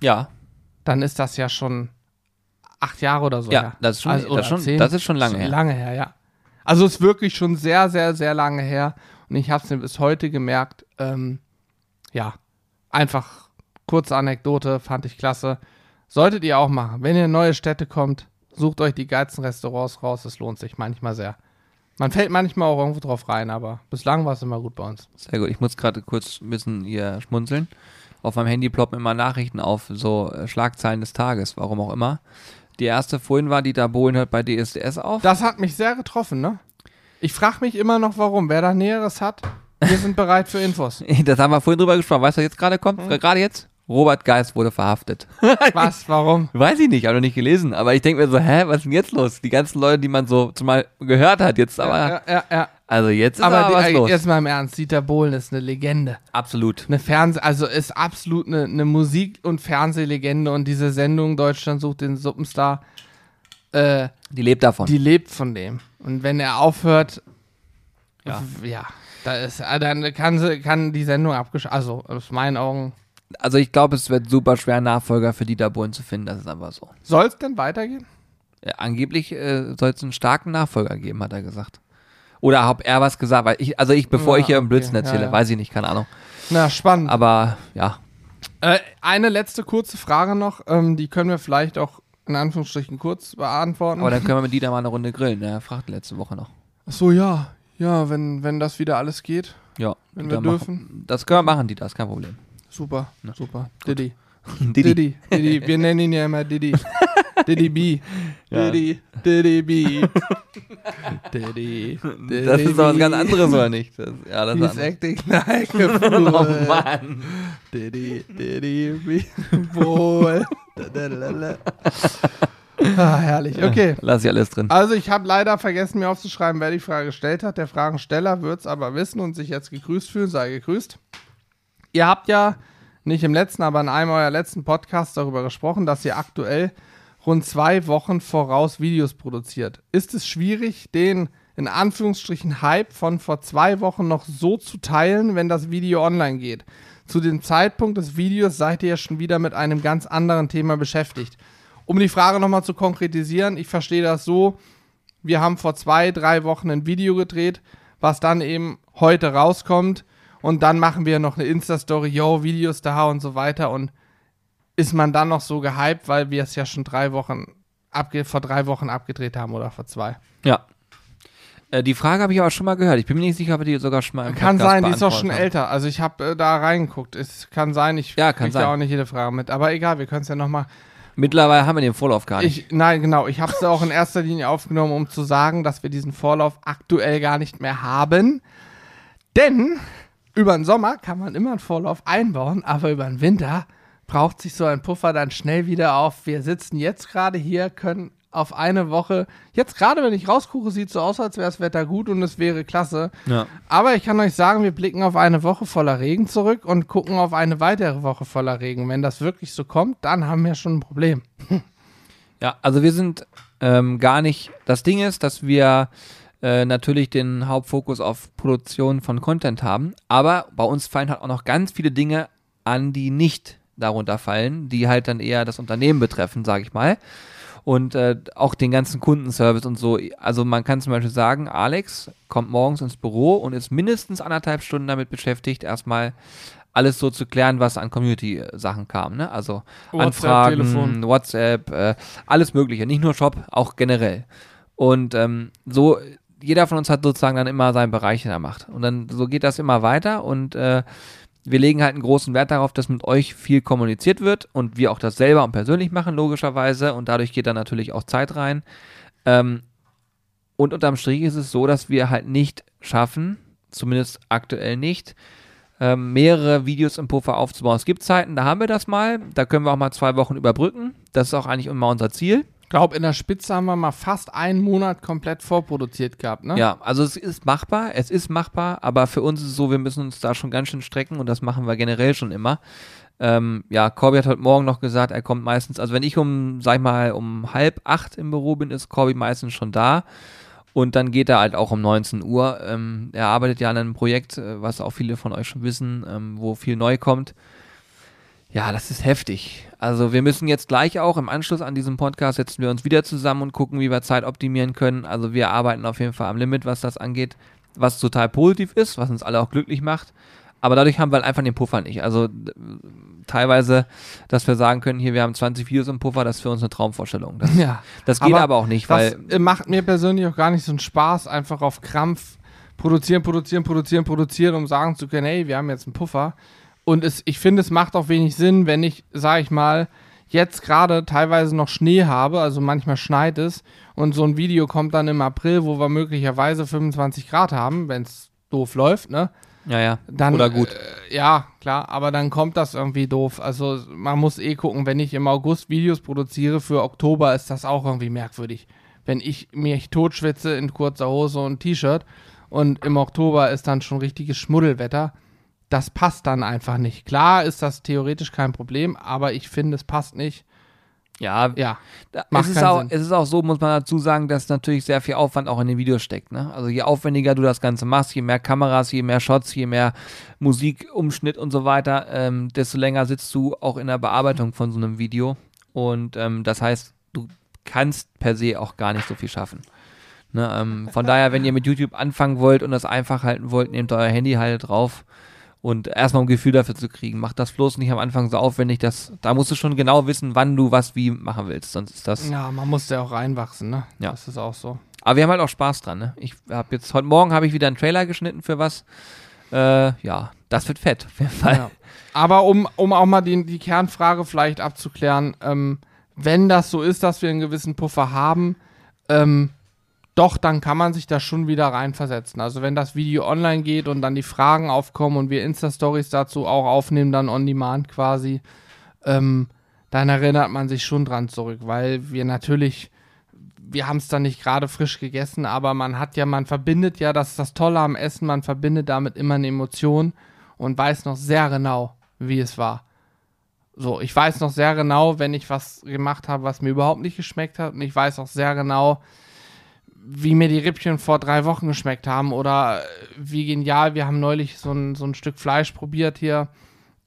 Ja, Dann ist das ja schon acht Jahre oder so. Ja, her. das ist schon- Also, das schon- zehn. das ist schon lange her. Lange her, ja. Also ist wirklich schon sehr, sehr, sehr lange her. Und ich habe es mir bis heute gemerkt. Ähm, ja, einfach kurze Anekdote, fand ich klasse. Solltet ihr auch machen. Wenn ihr in neue Städte kommt, sucht euch die geilsten Restaurants raus. Es lohnt sich manchmal sehr. Man fällt manchmal auch irgendwo drauf rein, aber bislang war es immer gut bei uns. Sehr gut. Ich muss gerade kurz ein bisschen hier schmunzeln. Auf meinem Handy ploppen immer Nachrichten auf, so äh, Schlagzeilen des Tages, warum auch immer. Die erste vorhin war, Dieter Bohlen hört bei DSDS auf. Das hat mich sehr getroffen, ne? Ich frage mich immer noch, warum. Wer da Näheres hat, wir sind bereit für Infos. Das haben wir vorhin drüber gesprochen. Weißt du, was jetzt gerade kommt? Hm. Gerade jetzt? Robert Geist wurde verhaftet. Was? Warum? Weiß ich nicht, habe noch nicht gelesen. Aber ich denke mir so, hä, was ist denn jetzt los? Die ganzen Leute, die man so zumal gehört hat jetzt, aber ja, ja, ja. Also jetzt ist Aber aber, die, was äh, los. jetzt mal im Ernst, Dieter Bohlen ist eine Legende. Absolut. Eine Fernseh, also ist absolut eine, eine Musik- und Fernsehlegende und diese Sendung Deutschland sucht den Suppenstar, äh, Die lebt davon. die lebt von dem. Und wenn er aufhört, Ja. ja, da ist, äh, dann kann sie, kann die Sendung abgeschaltet, also aus meinen Augen. also ich glaube, es wird super schwer, einen Nachfolger für Dieter Bohlen zu finden. Das ist einfach so. Soll es denn weitergehen? Ja, angeblich äh, soll es einen starken Nachfolger geben, hat er gesagt. Oder hat er was gesagt? Weil ich, also ich, bevor Ja, ich hier einen okay, Blödsinn ja, erzähle, ja. weiß ich nicht, keine Ahnung. Na, spannend. Aber ja, Äh, eine letzte kurze Frage noch, ähm, die können wir vielleicht auch in Anführungsstrichen kurz beantworten. aber dann können wir mit Dieter mal eine Runde grillen. Ne? Er fragte letzte Woche noch. Ach so, ja. Ja, wenn, wenn das wieder alles geht. Ja, Wenn Dieter wir dürfen. Das können wir machen, Dieter, ist kein Problem. Super, super. Diddy. Didi. Diddy. Diddy. Wir nennen ihn ja immer Diddy. Diddy B. Ja. Diddy, Diddy B. Diddy, Diddy Das ist doch was ganz anderes, oder nicht? Das, ja, das ist acting like a Oh fool. Mann. Diddy, Diddy B. Wohl. Ah, herrlich. Okay. Lass ich alles drin. Also ich habe leider vergessen, mir aufzuschreiben, wer die Frage gestellt hat. Der Fragensteller wird es aber wissen und sich jetzt gegrüßt fühlen. Sei gegrüßt. Ihr habt ja nicht im letzten, aber in einem eurer letzten Podcasts darüber gesprochen, dass ihr aktuell rund zwei Wochen voraus Videos produziert. Ist es schwierig, den in Anführungsstrichen Hype von vor zwei Wochen noch so zu teilen, wenn das Video online geht? Zu dem Zeitpunkt des Videos seid ihr ja schon wieder mit einem ganz anderen Thema beschäftigt. Um die Frage nochmal zu konkretisieren, ich verstehe das so, wir haben vor zwei, drei Wochen ein Video gedreht, was dann eben heute rauskommt und dann machen wir noch eine Insta-Story, yo, Videos da und so weiter und ist man dann noch so gehypt, weil wir es ja schon drei Wochen abge vor drei Wochen abgedreht haben oder vor zwei. Ja. Äh, die Frage habe ich aber schon mal gehört. Ich bin mir nicht sicher, ob wir die sogar schon mal im Kann Podcast sein, die ist auch schon haben. älter. Also ich habe äh, da reingeguckt. Es kann sein, ich Ja, kann krieg sein. da auch nicht jede Frage mit. Aber egal, wir können es ja nochmal. Mittlerweile haben wir den Vorlauf gar nicht. Ich, nein, genau. Ich habe es auch in erster Linie aufgenommen, um zu sagen, dass wir diesen Vorlauf aktuell gar nicht mehr haben. Denn über den Sommer kann man immer einen Vorlauf einbauen, aber über den Winter braucht sich so ein Puffer dann schnell wieder auf. Wir sitzen jetzt gerade hier, können auf eine Woche, jetzt gerade wenn ich rausgucke, sieht so aus, als wäre das Wetter gut und es wäre klasse. ja. Aber ich kann euch sagen, wir blicken auf eine Woche voller Regen zurück und gucken auf eine weitere Woche voller Regen. Wenn das wirklich so kommt, dann haben wir schon ein Problem. Ja, also wir sind ähm, gar nicht. Das Ding ist, dass wir äh, natürlich den Hauptfokus auf Produktion von Content haben, aber bei uns fallen halt auch noch ganz viele Dinge an, die nicht darunter fallen, die halt dann eher das Unternehmen betreffen, sage ich mal. Und äh, auch den ganzen Kundenservice und so. Also man kann zum Beispiel sagen, Alex kommt morgens ins Büro und ist mindestens anderthalb Stunden damit beschäftigt, erstmal alles so zu klären, was an Community-Sachen kam. Ne? Also WhatsApp, Anfragen, Telefon. WhatsApp, äh, alles Mögliche, nicht nur Shop, auch generell. Und ähm, so, jeder von uns hat sozusagen dann immer seinen Bereich, den er macht. Und dann so geht das immer weiter und äh, wir legen halt einen großen Wert darauf, dass mit euch viel kommuniziert wird und wir auch das selber und persönlich machen, logischerweise. Und dadurch geht dann natürlich auch Zeit rein. Ähm, und unterm Strich ist es so, dass wir halt nicht schaffen, zumindest aktuell nicht, ähm, mehrere Videos im Puffer aufzubauen. Es gibt Zeiten, da haben wir das mal, da können wir auch mal zwei Wochen überbrücken. Das ist auch eigentlich immer unser Ziel. Ich glaube, in der Spitze haben wir mal fast einen Monat komplett vorproduziert gehabt, ne? Ja, also es ist machbar, es ist machbar, aber für uns ist es so, wir müssen uns da schon ganz schön strecken und das machen wir generell schon immer. Ähm, ja, Corby hat heute Morgen noch gesagt, er kommt meistens, also wenn ich um, sag ich mal, um halb acht im Büro bin, ist Corby meistens schon da. Und dann geht er halt auch um 19 Uhr. Ähm, er arbeitet ja an einem Projekt, äh, was auch viele von euch schon wissen, ähm, wo viel neu kommt. Ja, das ist heftig. Also wir müssen jetzt gleich auch im Anschluss an diesem Podcast setzen wir uns wieder zusammen und gucken, wie wir Zeit optimieren können. Also wir arbeiten auf jeden Fall am Limit, was das angeht, was total positiv ist, was uns alle auch glücklich macht. Aber dadurch haben wir halt einfach den Puffer nicht. Also äh, teilweise, dass wir sagen können, hier, wir haben 20 Videos im Puffer, das ist für uns eine Traumvorstellung. Das, Ja. das geht Aber aber, auch nicht, Das weil äh, macht mir persönlich auch gar nicht so einen Spaß, einfach auf Krampf produzieren, produzieren, produzieren, produzieren, um sagen zu können, hey, wir haben jetzt einen Puffer. Und es, ich finde, es macht auch wenig Sinn, wenn ich, sag ich mal, jetzt gerade teilweise noch Schnee habe, also manchmal schneit es und so ein Video kommt dann im April, wo wir möglicherweise 25 Grad haben, wenn es doof läuft, ne? ja, ja, Dann, oder gut. Äh, ja, klar, aber dann kommt das irgendwie doof. Also man muss eh gucken, wenn ich im August Videos produziere für Oktober, ist das auch irgendwie merkwürdig. Wenn ich mich totschwitze in kurzer Hose und T-Shirt und im Oktober ist dann schon richtiges Schmuddelwetter, das passt dann einfach nicht. Klar ist das theoretisch kein Problem, aber ich finde, es passt nicht. Ja, Ja, es, ist auch, es ist auch so, muss man dazu sagen, dass natürlich sehr viel Aufwand auch in den Videos steckt. Ne? Also je aufwendiger du das Ganze machst, je mehr Kameras, je mehr Shots, je mehr Musikumschnitt und so weiter, ähm, desto länger sitzt du auch in der Bearbeitung von so einem Video. Und ähm, das heißt, du kannst per se auch gar nicht so viel schaffen. Ne? Ähm, von daher, wenn ihr mit YouTube anfangen wollt und das einfach halten wollt, nehmt euer Handy halt drauf. Und erstmal um ein Gefühl dafür zu kriegen, macht das bloß nicht am Anfang so aufwendig, dass da musst du schon genau wissen, wann du was wie machen willst. Sonst ist das. ja, man muss ja auch reinwachsen, ne? Ja. Das ist auch so. Aber wir haben halt auch Spaß dran, ne? Ich habe jetzt, heute Morgen habe ich wieder einen Trailer geschnitten für was. Äh, ja, das wird fett, auf jeden Fall. Ja. Aber um, um auch mal die, die Kernfrage vielleicht abzuklären, ähm, wenn das so ist, dass wir einen gewissen Puffer haben, ähm, doch, dann kann man sich da schon wieder reinversetzen. Also wenn das Video online geht und dann die Fragen aufkommen und wir Insta-Stories dazu auch aufnehmen, dann on demand quasi, ähm, dann erinnert man sich schon dran zurück, weil wir natürlich, wir haben es dann nicht gerade frisch gegessen, aber man hat ja, man verbindet ja, das ist das Tolle am Essen, man verbindet damit immer eine Emotion und weiß noch sehr genau, wie es war. So, ich weiß noch sehr genau, wenn ich was gemacht habe, was mir überhaupt nicht geschmeckt hat und ich weiß auch sehr genau, wie mir die Rippchen vor drei Wochen geschmeckt haben oder äh, wie genial, wir haben neulich so ein, so ein Stück Fleisch probiert hier.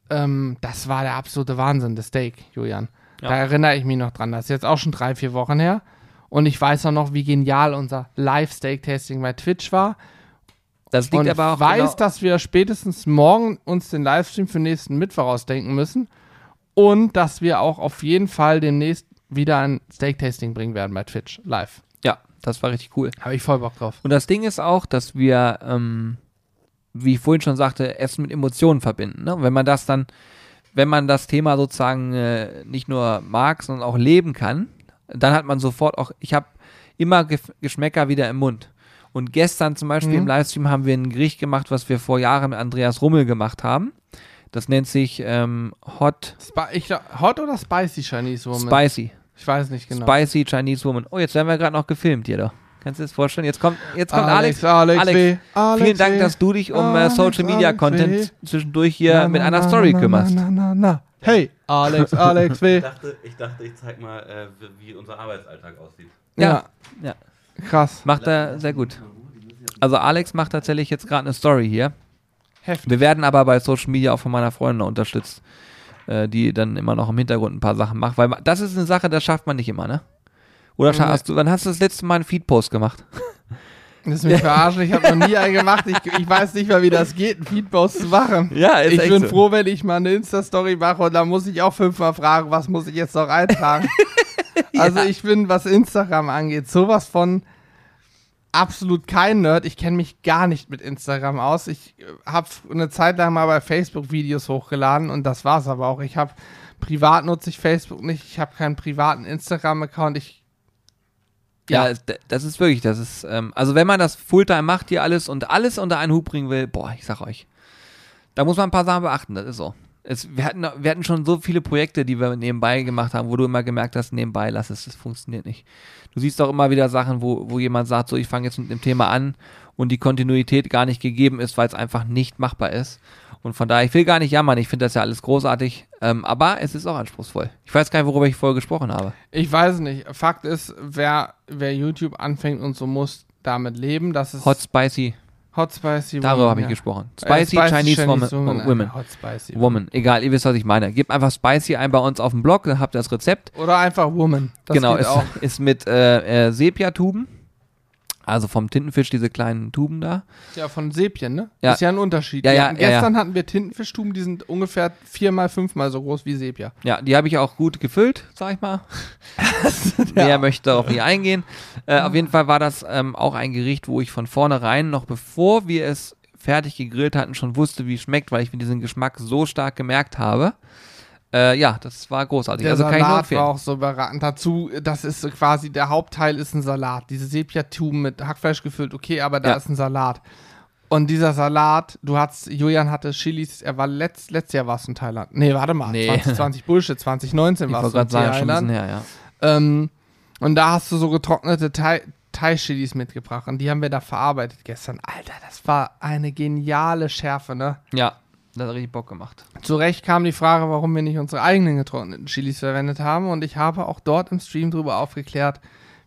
Ähm, das war der absolute Wahnsinn, das Steak, Julian. Ja. Da erinnere ich mich noch dran. Das ist jetzt auch schon drei, vier Wochen her. Und ich weiß auch noch, wie genial unser Live-Steak-Tasting bei Twitch war. Das liegt und aber auch weiß, genau, dass wir spätestens morgen uns den Livestream für nächsten Mittwoch ausdenken müssen. Und dass wir auch auf jeden Fall demnächst wieder ein Steak-Tasting bringen werden bei Twitch live. Das war richtig cool. Habe ich voll Bock drauf. Und das Ding ist auch, dass wir, ähm, wie ich vorhin schon sagte, Essen mit Emotionen verbinden. Ne? Wenn man das dann, wenn man das Thema sozusagen äh, nicht nur mag, sondern auch leben kann, dann hat man sofort auch, ich habe immer Gef Geschmäcker wieder im Mund. Und gestern zum Beispiel Mhm. im Livestream haben wir ein Gericht gemacht, was wir vor Jahren mit Andreas Rummel gemacht haben. Das nennt sich ähm, Hot Spi ich, Hot oder Spicy Chinese Woman? Spicy. Ich weiß nicht genau. Spicy Chinese Woman. Oh, jetzt werden wir gerade noch gefilmt hier doch. Kannst du dir das vorstellen? Jetzt kommt, jetzt kommt Alex. Alex, Alex, W. Alex Vielen Dank, dass du dich um Alex, Social Media Alex Content zwischendurch hier Na, mit na, einer na, Story na, kümmerst. Na, na, na. Hey, Alex, Alex W. Ich dachte, ich, dachte, ich zeig mal, äh, wie wie unser Arbeitsalltag aussieht. Ja. ja. Ja. Krass. Macht er sehr gut. Also Alex macht tatsächlich jetzt gerade eine Story hier. Heftig. Wir werden aber bei Social Media auch von meiner Freundin unterstützt, äh, die dann immer noch im Hintergrund ein paar Sachen macht, weil das ist eine Sache, das schafft man nicht immer, ne? Oder Nee. hast du, wann hast du das letzte Mal einen Feed-Post gemacht? Das ist mich verarschen. Ich habe noch nie einen gemacht. Ich, ich weiß nicht mal, wie das geht, einen Feedpost zu machen. Ja, ist ich echt bin so. froh, wenn ich mal eine Insta-Story mache und da muss ich auch fünfmal fragen, was muss ich jetzt noch eintragen. Also ich bin, was Instagram angeht, sowas von absolut kein Nerd. Ich kenne mich gar nicht mit Instagram aus. Ich habe eine Zeit lang mal bei Facebook Videos hochgeladen und das war's aber auch. Ich habe privat nutze ich Facebook nicht. Ich habe keinen privaten Instagram-Account. Ich Ja, Ja. das ist wirklich, das ist, ähm, also wenn man das Fulltime macht hier alles und alles unter einen Hut bringen will, boah, ich sag euch, da muss man ein paar Sachen beachten, das ist so. Es, wir, hatten, wir hatten schon so viele Projekte, die wir nebenbei gemacht haben, wo du immer gemerkt hast, nebenbei lass es, das funktioniert nicht. Du siehst auch immer wieder Sachen, wo, wo jemand sagt, so ich fange jetzt mit dem Thema an und die Kontinuität gar nicht gegeben ist, weil es einfach nicht machbar ist. Und von daher, ich will gar nicht jammern, ich finde das ja alles großartig, ähm, aber es ist auch anspruchsvoll. Ich weiß gar nicht, worüber ich vorher gesprochen habe. Ich weiß es nicht. Fakt ist, wer, wer YouTube anfängt und so muss damit leben, das ist Hot Spicy, Hot Spicy darüber Woman, habe ich ja. gesprochen. Äh, Spicy, Chinese, Woman. Woman, women. Alter, Hot Spicy Woman. Egal, ihr wisst, was ich meine. Gebt einfach Spicy ein bei uns auf dem Blog, dann habt ihr das Rezept. Oder einfach Woman. Das genau, ist, ist mit äh, äh, Sepia-Tuben. Also vom Tintenfisch diese kleinen Tuben da. Ja, von Sepien, ne? Ja. Ist ja ein Unterschied. Ja, ja, hatten- ja, ja. Gestern hatten wir Tintenfischtuben, die sind ungefähr viermal, fünfmal so groß wie Sepia. Ja, die habe ich auch gut gefüllt, sag ich mal. Wer möchte darauf nicht eingehen. Äh, auf jeden Fall war das ähm, auch ein Gericht, wo ich von vornherein, noch bevor wir es fertig gegrillt hatten, schon wusste, wie es schmeckt, weil ich mir diesen Geschmack so stark gemerkt habe. Äh, ja, das war großartig. Der also kann ich nur Salat war auch so beratend. Dazu, das ist quasi, der Hauptteil ist ein Salat. Diese Sepia-Tuben mit Hackfleisch gefüllt, okay, aber da Ja. ist ein Salat. Und dieser Salat, du hast, Julian hatte Chilis, er war letzt, letztes Jahr warst du in Thailand. Nee, warte mal, Nee. 2020 Bullshit, 2019 Ich warst du in Thailand. her, ja. Ähm, und da hast du so getrocknete Thai- Thai-Chilis mitgebracht und die haben wir da verarbeitet gestern. Alter, das war eine geniale Schärfe, ne? Ja, das hat richtig Bock gemacht. Zu Recht kam die Frage, warum wir nicht unsere eigenen getrockneten Chilis verwendet haben und ich habe auch dort im Stream drüber aufgeklärt.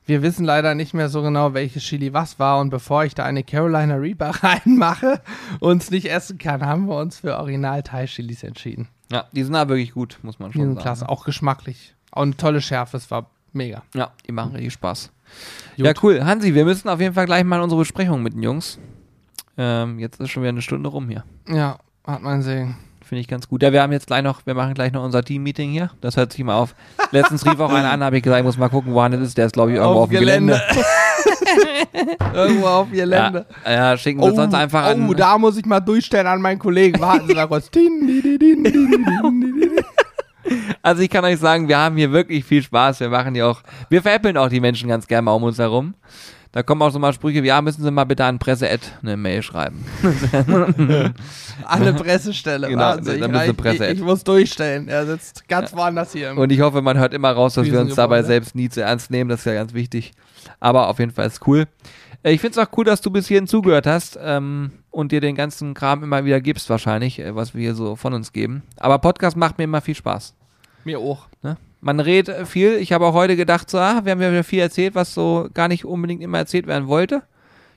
Wir wissen leider nicht mehr so genau, welches Chili was war und bevor ich da eine Carolina Reaper reinmache und es nicht essen kann, haben wir uns für Original Thai-Chilis entschieden. Ja, die sind da wirklich gut, muss man Die schon sind sagen. klasse, auch geschmacklich. Auch eine tolle Schärfe, es war mega. Ja, die machen richtig Spaß. Gut. Ja, cool. Hansi, wir müssen auf jeden Fall gleich mal unsere Besprechung mit den Jungs. Ähm, jetzt ist schon wieder eine Stunde rum hier. Ja, hat mein Segen. Finde ich ganz gut. Ja, wir haben jetzt gleich noch, wir machen gleich noch unser Team-Meeting hier. Das hört sich mal auf. Letztens rief auch einer an, habe ich gesagt, ich muss mal gucken, woran das ist. Der ist, glaube ich, irgendwo auf, dem Gelände. Irgendwo auf Gelände. Ja, ja, schicken Sie sonst einfach an. oh, da muss ich mal durchstellen an meinen Kollegen. Warten Sie mal kurz. Also ich kann euch sagen, wir haben hier wirklich viel Spaß. Wir machen hier auch, wir veräppeln auch die Menschen ganz gerne mal um uns herum. Da kommen auch so mal Sprüche wie, ja, müssen Sie mal bitte an Presse-Ad eine Mail schreiben. Eine Pressestelle. Genau, Wahnsinn. da ich, Presse- ich, ich muss durchstellen. Er sitzt ganz woanders hier. Und ich hoffe, man hört immer raus, dass wir uns dabei selbst nie zu ernst nehmen. Das ist ja ganz wichtig. Aber auf jeden Fall ist cool. Äh, Ich finde es auch cool, dass du bis hierhin zugehört hast ähm, und dir den ganzen Kram immer wieder gibst, wahrscheinlich, äh, was wir hier so von uns geben. Aber Podcast macht mir immer viel Spaß. Mir auch. Ne? Man redet viel. Ich habe auch heute gedacht, so, ah, wir haben ja wieder viel erzählt, was so gar nicht unbedingt immer erzählt werden wollte.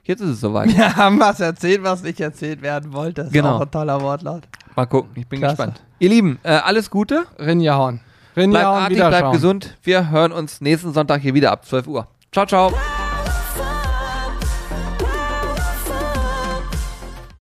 Jetzt ist es soweit. Wir haben was erzählt, was nicht erzählt werden wollte. Das ist Genau. auch ein toller Wortlaut. Mal gucken, ich bin Klasse. gespannt. Ihr Lieben, äh, alles Gute. Rinjahauen. Bleibt Rinjahauen, artig, bleibt gesund. Wir hören uns nächsten Sonntag hier wieder ab 12 Uhr. Ciao, ciao.